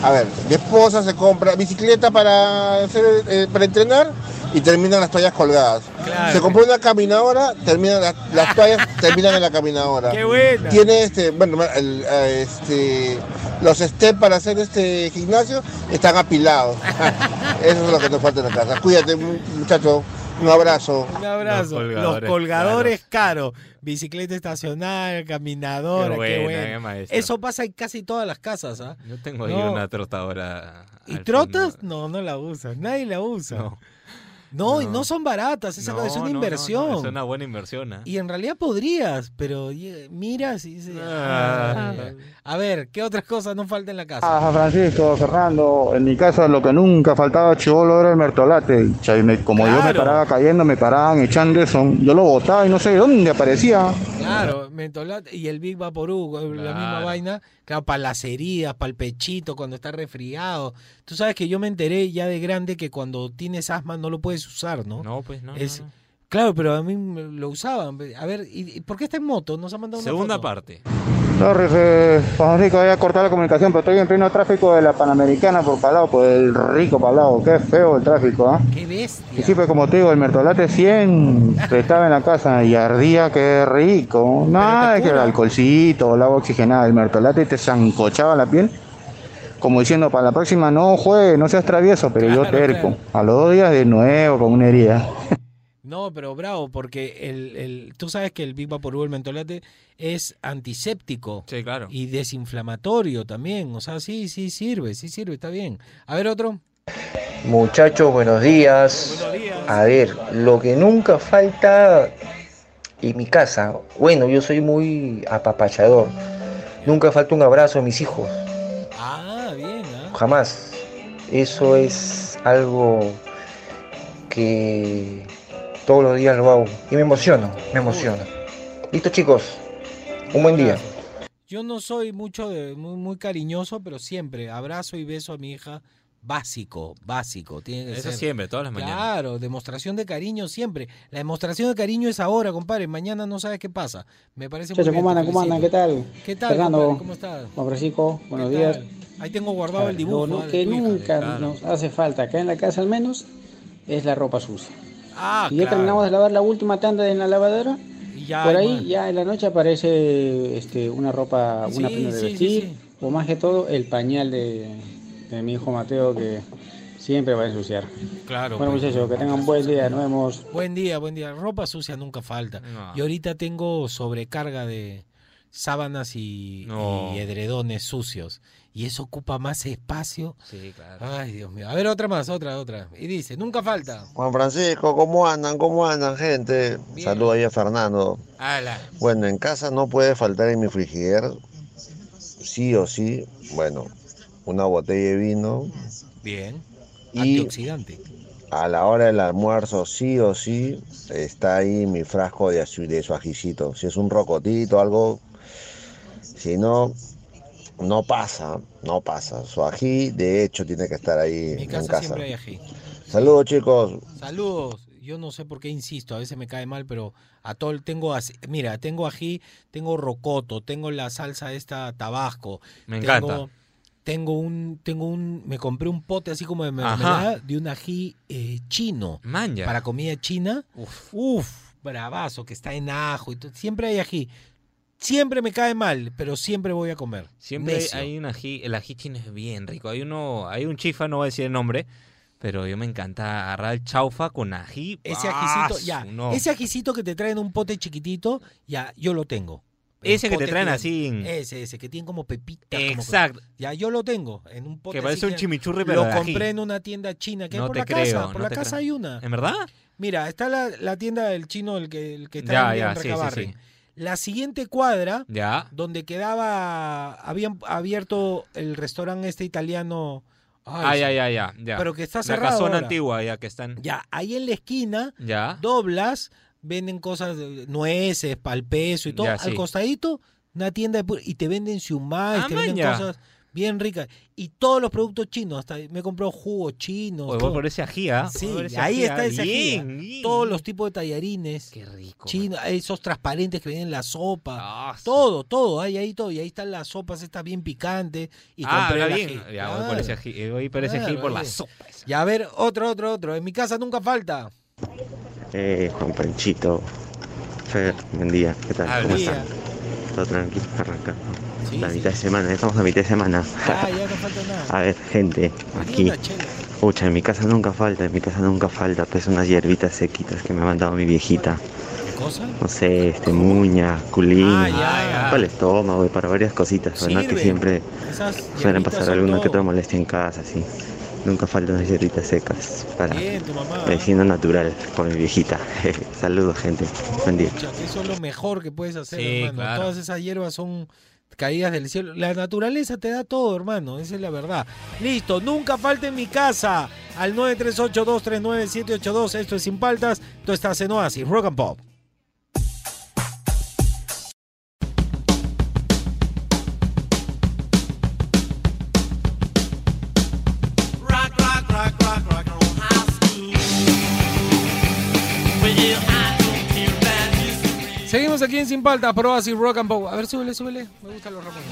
A ver, mi esposa se compra bicicleta para, hacer, eh, para entrenar y terminan las toallas colgadas. Claro. Se compró una caminadora, terminan las, las toallas <laughs> terminan en la caminadora. Qué buena. Tiene este, bueno, el, eh, este, los steps para hacer este gimnasio están apilados. <laughs> Eso es lo que nos falta en la casa. Cuídate, mu- muchacho. Un abrazo. Un abrazo. Los Los colgadores colgadores, caros. Bicicleta estacionaria, caminadora, qué, Qué buena, qué. Eso pasa en casi todas las casas, ¿ah? Yo tengo ahí una trotadora. ¿Y trotas? fondo. No, no la usan. Nadie la usa. No. No, y No. no son baratas. Esa No, cosa es una no, no, no, inversión. es una buena inversión. ¿ah? Y en realidad podrías, pero y- miras y dices. Ah. "Ah". A ver, ¿qué otras cosas no faltan en la casa? Ah, Francisco, Fernando, en mi casa lo que nunca faltaba chivolo era el mertolate. Como yo me Claro. paraba cayendo, me paraban echando eso. Yo lo botaba y no sé de dónde aparecía. Claro, mentolate y el Big Vaporú, la misma Claro. vaina, claro, para las heridas, para el pechito, cuando está resfriado. Tú sabes que yo me enteré ya de grande que cuando tienes asma no lo puedes usar, ¿no? No, pues no. no, Es- no. Claro, pero a mí me lo usaban. A ver, ¿y, y por qué está en moto? Nos ha mandado una Segunda foto. parte. Sorry, eh, Francisco, voy a cortar la comunicación, pero estoy en pleno tráfico de la Panamericana por Palao, por el rico Palao. Qué feo el tráfico, ¿ah? ¡Qué bestia! Y sí, pues como te digo, el mertolate 100 <laughs> estaba en la casa y ardía, qué rico. Nada de que el alcoholcito, el agua oxigenada, el mertolate te zancochaba la piel. Como diciendo, para la próxima no juegue, no seas travieso, pero yo terco. claro. A los dos días de nuevo con una herida. <laughs> No, pero bravo, porque el, el, tú sabes que el Big Vaporú, el mentolate, es antiséptico Sí, claro. y desinflamatorio también. O sea, sí, sí sirve, sí sirve, está bien. A ver, otro. Muchachos, buenos días. A ver, lo que nunca falta en mi casa, bueno, yo soy muy apapachador. Nunca falta un abrazo a mis hijos. Jamás. Eso es algo que todos los días lo hago y me emociono, me emociono. Listo, chicos. Un buen día. Yo no soy mucho de, muy, muy cariñoso, pero siempre abrazo y beso a mi hija. Básico, básico. Tiene que Eso ser. siempre, todas las mañanas. Claro, demostración de cariño siempre. La demostración de cariño es ahora, compadre. Mañana no sabes qué pasa. Me parece muy Chacho, bien, ¿cómo andan? ¿Cómo andan? ¿Qué tal? ¿Qué tal, Fernando, compadre? ¿Cómo estás? Juan Francisco, buenos ¿Qué días. Ahí tengo guardado ver, el dibujo. Lo ah, que nunca claro. nos hace falta acá en la casa al menos es la ropa sucia. Ah, y ya claro. terminamos de lavar la última tanda en la lavadora. Y ya por hay ahí más. ya en la noche aparece este, una ropa, una Sí, prenda de sí, sí, vestir, sí. o más que todo el pañal de, de mi hijo Mateo que siempre va a ensuciar. Claro. Bueno pues. muchachos, que tengan buen día, nos vemos. Buen día, buen día. Ropa sucia nunca falta. No. Y ahorita tengo sobrecarga de sábanas y, No. y edredones sucios. Y eso ocupa más espacio. Sí, claro. Ay, Dios mío. A ver, otra más, otra, otra. Y dice, nunca falta. Juan Francisco, ¿cómo andan? ¿Cómo andan, gente? Bien. Saludo ahí a Fernando. Ala. Bueno, en casa no puede faltar en mi frigider, sí o sí, bueno, una botella de vino Bien. y Antioxidante. a la hora del almuerzo, sí o sí, está ahí mi frasco de, de su ajicito. Si es un rocotito, algo, si no, no pasa, no pasa. Su ají, de hecho, tiene que estar ahí En mi en casa, casa. siempre hay ají. Saludos, chicos. Saludos. yo no sé por qué insisto, a veces me cae mal, pero a todo el- tengo así, mira, tengo ají, tengo rocoto, tengo la salsa esta tabasco. Me tengo- encanta. Tengo un, tengo un, me compré un pote así como de mermelada de un ají eh, chino. Manja. Para comida china. Uf. bravazo, que está en ajo y. Siempre hay ají. Siempre me cae mal, pero siempre voy a comer. Siempre Necio. hay un ají, el ají chino es bien rico. Hay uno, hay un chifa, no voy a decir el nombre, pero yo me encanta agarrar el chaufa con ají. Ese ¡Ah, ajicito, ya. no! Ese ajicito que te traen en un pote chiquitito, ya, yo lo tengo. Ese que te traen así en- Ese, ese, que tiene como pepitas. como Exacto. ya, yo lo tengo en un pote Que parece un chimichurri, pero Lo compré en una tienda china que hay por la creo, casa. Por la casa creo. hay una. ¿En verdad? Mira, está la, la tienda del chino, el que, el que está Ya, en, ya, en sí, sí, Recabarren. sí. La siguiente cuadra, Ya. donde quedaba, habían abierto el restaurante este italiano. Ah, ya, ya, ya, ya. Pero que está La cerrado casona ahora. antigua, ya que están. Ya, ahí en la esquina, Ya. doblas, venden cosas, de- nueces, pal peso y todo. Ya, Al costadito, una tienda de y te venden siumais, Ah, te venden maña. cosas bien ricas. Y todos los productos chinos, hasta me compró jugo chino. Oye, voy por ese ají, ¿ah? Sí, ese ahí ají, está ¿ah? ese ají, Bien, bien. Todos los tipos de tallarines. Qué rico. Chinos, esos transparentes que vienen en la sopa. Ah, todo, todo, hay ahí todo. Y ahí están las sopas estas bien picantes. Y ah, compré bien. ají. Ya, voy por ese ají. eh, Voy por ese ají por la sopa. Y a ver, otro, otro, otro. En mi casa nunca falta. Eh, Juan Panchito, Fer, buen día, ¿qué tal? ¿Cómo están? Todo tranquilo, arrancando. la mitad de semana, ya estamos a mitad de semana. Ah, ya no falta nada. A ver, gente, aquí. Pucha, en mi casa nunca falta, en mi casa nunca falta, pues unas hierbitas sequitas que me ha mandado mi viejita. ¿Qué cosa? No sé, este, muña, culín, Ah, para el estómago y para varias cositas, ¿verdad? Que siempre suelen pasar alguna que otra molestia en casa, sí. Nunca faltan unas hierbitas secas para Bien, tu mamá. ¿eh? medicina natural por mi viejita. <laughs> Saludos, gente. Buen día. Eso es lo mejor que puedes hacer, Sí, hermano. claro. Todas esas hierbas son caídas del cielo. La naturaleza te da todo, hermano. Esa es la verdad. Listo, nunca falta en mi casa. Al 938-239-782. Esto es Sin Paltas. Tú estás en Oasis, Rock and Pop. Aquí en Sin Paltas, por Oasis, Rock and Pop. A ver, súbele, súbele. Me gustan los Ramones.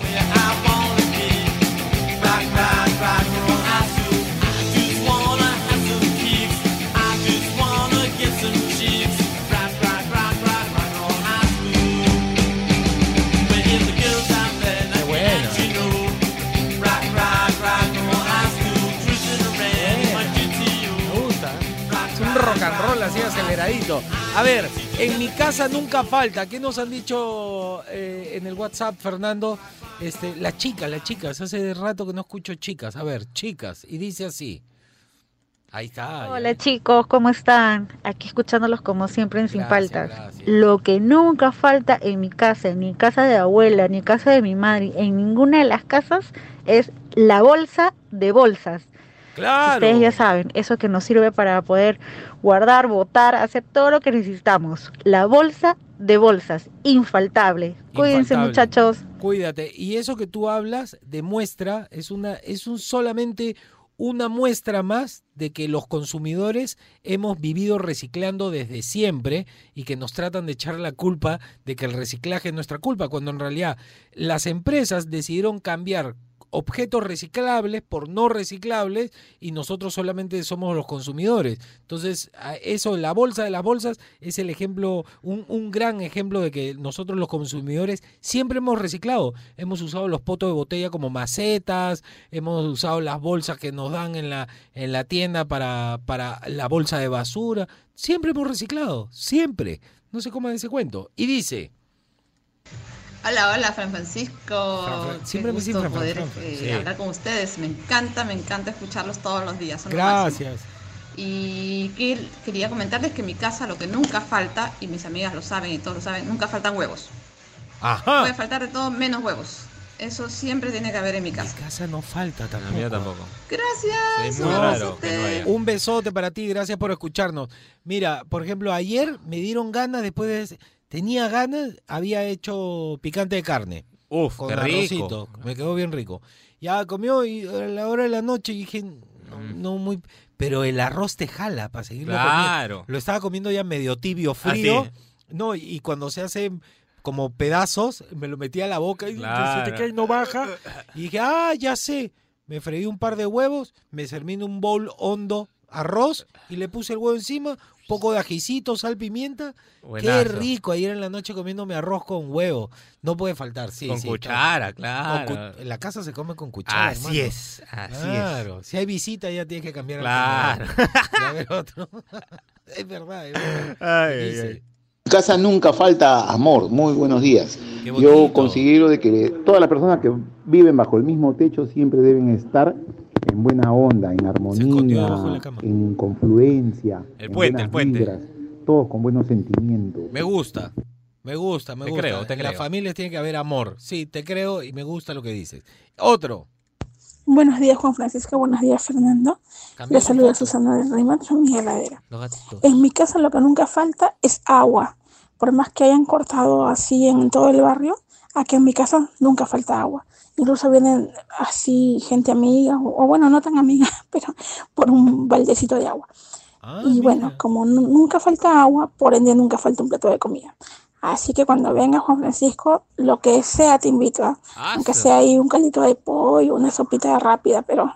Rock and roll así aceleradito. A ver, en mi casa nunca falta. ¿Qué nos han dicho eh, en el WhatsApp, Fernando? Este, las chicas, las chicas. Hace rato que no escucho chicas. A ver, chicas. Y dice así. Ahí está. Hola chicos, ¿cómo están? Aquí escuchándolos como siempre en Sin Gracias, Paltas. Lo que nunca falta en mi casa, en mi casa de abuela, ni casa de mi madre, en ninguna de las casas, es la bolsa de bolsas. Claro. Ustedes ya saben, eso que nos sirve para poder guardar, botar, hacer todo lo que necesitamos. La bolsa de bolsas, infaltable. Cuídense Infaltable. muchachos. Cuídate. Y eso que tú hablas demuestra, es una, es un solamente una muestra más de que los consumidores hemos vivido reciclando desde siempre y que nos tratan de echar la culpa de que el reciclaje es nuestra culpa, cuando en realidad las empresas decidieron cambiar objetos reciclables por no reciclables y nosotros solamente somos los consumidores. Entonces, eso, la bolsa de las bolsas es el ejemplo, un, un gran ejemplo de que nosotros los consumidores siempre hemos reciclado. Hemos usado los potos de botella como macetas, hemos usado las bolsas que nos dan en la, en la tienda para, para la bolsa de basura. Siempre hemos reciclado, siempre. No se coman ese cuento. Y dice... Hola, hola, Fran Francisco. Fran Qué siempre me gusto dicen Fran Fran, poder Fran eh, Sí. hablar con ustedes. Me encanta, me encanta escucharlos todos los días. son. Gracias. Y que- quería comentarles que en mi casa lo que nunca falta, y mis amigas lo saben y todos lo saben, nunca faltan huevos. Ajá. Puede faltar de todo menos huevos. Eso siempre tiene que haber en mi casa. En casa no falta tampoco. mía tampoco. Gracias. Es muy un raro que no haya. Un besote para ti, gracias por escucharnos. Mira, por ejemplo, ayer me dieron ganas después de... Tenía ganas, había hecho picante de carne. Uf, con qué rico. arrocito. Me quedó bien rico. Ya comió y a la hora de la noche dije, no, no muy... Pero el arroz te jala para seguirlo Claro. comiendo. Lo estaba comiendo ya medio tibio, Ah, frío. No, y cuando se hace como pedazos, me lo metía a la boca y Claro. se te cae y no baja. Y dije, ah, ya sé. Me freí un par de huevos, me serví en un bowl hondo arroz y le puse el huevo encima, poco de ajicito, sal, pimienta. Qué rico ayer en la noche comiéndome arroz con huevo. No puede faltar, sí. Con sí, cuchara, claro. Con claro. cu- en la casa se come con cuchara. Así hermano. es, así es. claro. Si hay visita ya tienes que cambiar el Claro. ver otro. <laughs> es verdad, es verdad. Ay, ay, Dice, ay. En casa nunca falta amor. Muy buenos días. Yo considero de que todas las personas que viven bajo el mismo techo siempre deben estar en buena onda, en armonía, en confluencia, El en puente, buenas el puente. vibras, todos con buenos sentimientos. Me gusta. Me gusta, me Te gusta. creo, te en las familias tiene que haber amor. Sí, te creo y me gusta lo que dices. Otro. Buenos días, Juan Francisco. Buenos días, Fernando. Le saluda. Susana del Reyman, soy mi heladera. En mi casa lo que nunca falta es agua. Por más que hayan cortado así en todo el barrio, aquí en mi casa nunca falta agua. Incluso vienen así gente amiga, o, o bueno, no tan amiga, <laughs> pero por un baldecito de agua. Ah, y bueno, como nu- nunca falta agua, por ende nunca falta un plato de comida. Así que cuando venga Juan Francisco, lo que sea te invito a, aunque sea ahí un caldito de pollo, una sopita rápida, pero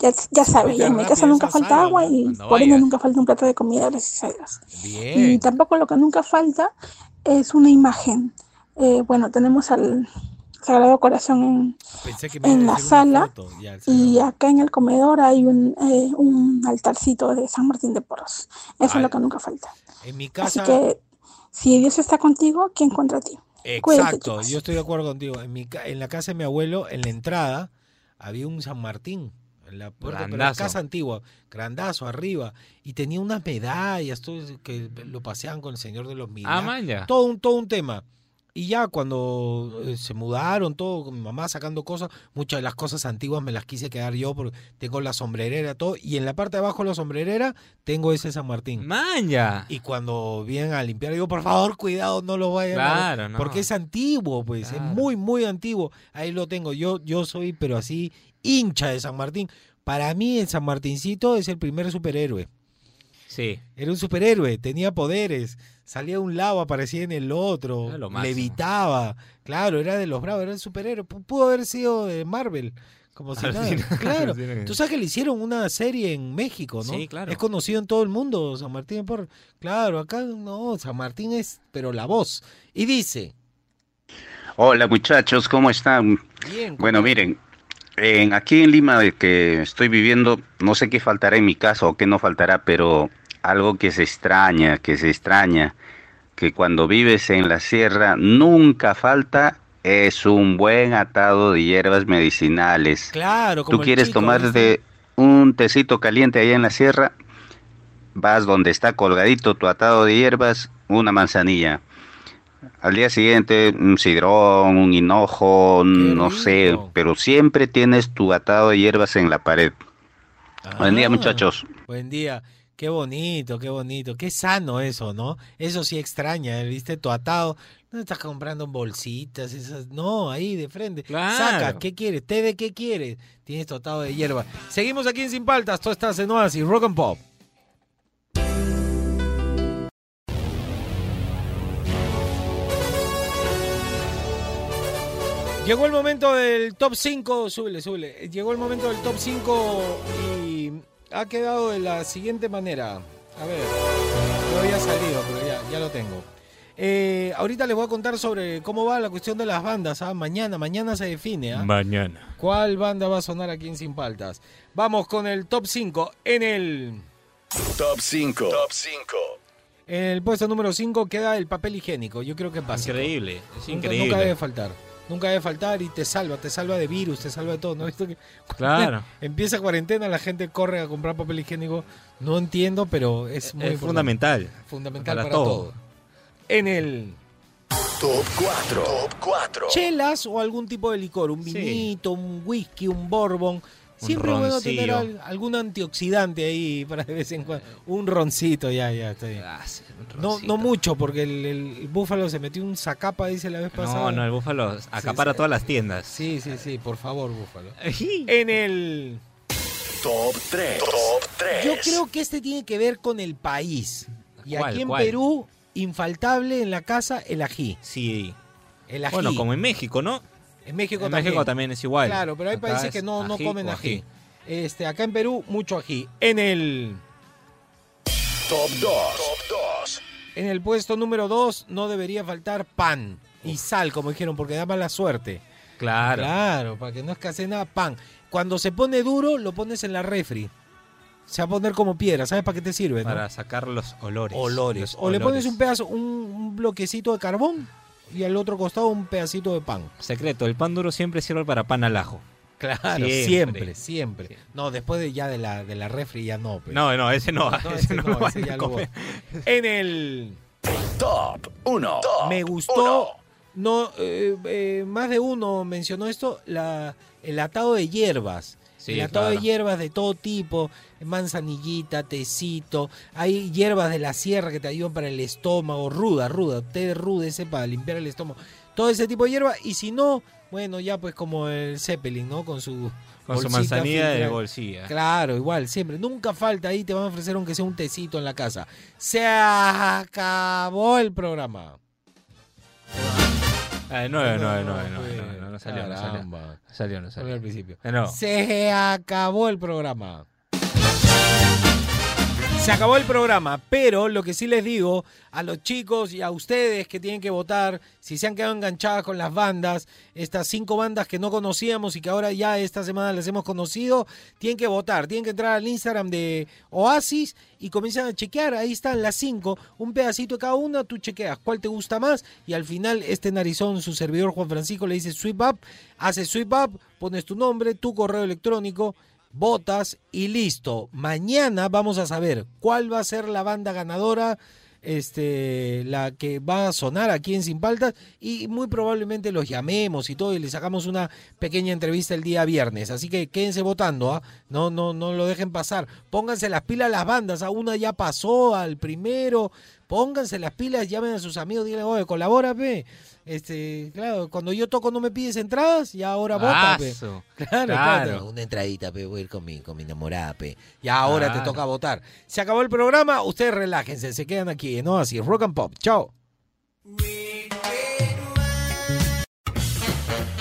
ya, ya sabes, Sopita en mi casa nunca falta agua y por ende nunca falta un plato de comida, gracias a Dios. Y Bien. tampoco lo que nunca falta es una imagen. Eh, bueno, tenemos al Sagrado Corazón en, Pensé que en la sala. Ya, y acá en el comedor hay un, eh, un altarcito de San Martín de Porros. Eso es lo que nunca falta. En mi Así casa. que si Dios está contigo, ¿quién contra ti? Exacto, yo estoy de acuerdo contigo. En, mi, en la casa de mi abuelo, en la entrada, había un San Martín. En la puerta, pero la casa antigua, grandazo arriba. Y tenía unas medallas, todo que lo paseaban con el Señor de los Milagros. Ah. Todo un, todo un tema. Y ya cuando eh, se mudaron, todo, con mi mamá sacando cosas, muchas de las cosas antiguas me las quise quedar yo porque tengo la sombrerera, todo. Y en la parte de abajo de la sombrerera tengo ese San Martín. Manja. Y cuando vienen a limpiar, digo, por favor, cuidado, no lo vayan a... Claro, no. Porque es antiguo, pues, es muy, muy antiguo. Ahí lo tengo. Yo, yo soy, pero así, hincha de San Martín. Para mí, el San Martincito es el primer superhéroe. Sí. Era un superhéroe, tenía poderes. Salía de un lado, aparecía en el otro, levitaba. Claro, era de los bravos, era el superhéroe. Pu- Pudo haber sido de Marvel. Como si nada. <laughs> Claro. Tú sabes que le hicieron una serie en México, ¿no? Sí, claro. Es conocido en todo el mundo, San Martín por. Claro, acá no, San Martín es, pero la voz. Y dice, Hola muchachos, ¿cómo están? Bien, Bueno, miren, en, aquí en Lima de que estoy viviendo, no sé qué faltará en mi casa o qué no faltará, pero algo que se extraña, que se extraña, que cuando vives en la sierra nunca falta es un buen atado de hierbas medicinales. claro, como Tú quieres chico, tomar ¿viste? de un tecito caliente allá en la sierra, vas donde está colgadito tu atado de hierbas, una manzanilla. Al día siguiente, un sidrón, un hinojo, no sé, pero siempre tienes tu atado de hierbas en la pared. Buen día, Ah, muchachos. Buen día. Qué bonito, qué bonito. Qué sano eso, ¿no? Eso sí extraña, ¿eh? ¿viste? Tu atado. No estás comprando bolsitas, esas. No, ahí de frente. Claro. Saca, ¿qué quieres? ¿Té de qué quieres? Tienes tu atado de hierba. Seguimos aquí en Sin Paltas. Tú estás en Oasis, Rock and Pop. Llegó el momento del top 5, súbele, súbele. Llegó el momento del top 5 y ha quedado de la siguiente manera. A ver, no había salido, pero ya, ya lo tengo. Eh, ahorita les voy a contar sobre cómo va la cuestión de las bandas. ¿ah? Mañana, mañana se define. ¿ah? Mañana. ¿Cuál banda va a sonar aquí en Sin Paltas? Vamos con el top 5. En el, Top 5. Top 5. en el puesto número 5 queda el papel higiénico. Yo creo que es básico. Increíble, es Nunca- increíble. Nunca debe faltar. Nunca debe faltar y te salva, te salva de virus, te salva de todo. ¿No visto que Claro. <laughs> empieza cuarentena, la gente corre a comprar papel higiénico? No entiendo, pero es muy Es fundamental. Fundamental Para para, todo. todo. En el Top 4. Top 4. chelas o algún tipo de licor, un Sí. vinito, un whisky, un bourbon. Siempre es bueno tener roncillo. al- algún antioxidante ahí para de vez en cuando. Un roncito, ya, ya, está bien. Ah, No, no mucho, porque el, el búfalo se metió un zacapa, dice la vez pasada. No, no, el búfalo acapara sí. todas las tiendas. Sí, sí, sí, por favor, búfalo. <laughs> en el Top 3. Top 3. Yo creo que este tiene que ver con el país. Y ¿Cuál, aquí en cuál? Perú, infaltable en la casa, el ají. Sí. El ají. Bueno, como en México, ¿no? En México En también. México también es igual. Claro, pero hay Acá países es que no, no comen ají. Este, acá en Perú, mucho ají. En el, Top 2. Top 2. en el puesto número 2 no debería faltar pan y sal, como dijeron, porque da mala suerte. Claro. Claro, para que no escasee nada, pan. Cuando se pone duro, lo pones en la refri. Se va a poner como piedra. ¿Sabes para qué te sirve? no? Para sacar los olores. olores. Los O le pones un pedazo, un, un bloquecito de carbón y al otro costado un pedacito de pan. Secreto, el pan duro siempre sirve para pan al ajo. Claro, siempre, siempre. No, después de ya de la, de la refri ya no. pues. No, no, ese no, ese no lo van ese ya lo. <laughs> En el Top 1. me gustó, no, eh, eh, más de uno mencionó esto, la, el atado de hierbas. Sí, el atado de hierbas de todo tipo, manzanillita, tecito, hay hierbas de la sierra que te ayudan para el estómago, ruda, ruda, té ruda ese para limpiar el estómago, todo ese tipo de hierba, y si no, bueno, ya pues como el Zeppelin, ¿no? Con su Con su bolsita manzanilla de bolsilla. Claro, igual, siempre, nunca falta ahí, te van a ofrecer aunque sea un tecito en la casa. Se acabó el programa. Ah, no, no, no, no, no, no, no, no salió, no salió. No salió, no salió. Salió al principio. No. Se acabó el programa. Se acabó el programa, pero lo que sí les digo a los chicos y a ustedes que tienen que votar, si se han quedado enganchadas con las bandas, estas cinco bandas que no conocíamos y que ahora ya esta semana las hemos conocido, tienen que votar, tienen que entrar al Instagram de Oasis y comienzan a chequear, ahí están las cinco, un pedacito de cada una, tú chequeas cuál te gusta más y al final este narizón, su servidor Juan Francisco le dice sweep up, hace sweep up, pones tu nombre, tu correo electrónico, votas y listo. Mañana vamos a saber cuál va a ser la banda ganadora, este, la que va a sonar aquí en Sin Paltas y muy probablemente los llamemos y todo y les sacamos una pequeña entrevista el día viernes. Así que quédense votando, ¿ah? no, no, no lo dejen pasar. Pónganse las pilas las bandas, a una ya pasó al primero. Pónganse las pilas, llamen a sus amigos, díganle, oye, colabora, pe. Este, claro, cuando yo toco no me pides entradas y ahora vota, pe. <laughs> Claro, Claro. claro. Una entradita, pe, voy a ir con mi, con mi enamorada, pe. Y ahora te toca votar. Se acabó el programa, ustedes relájense, se quedan aquí, ¿no? Así, rock and pop. Chao.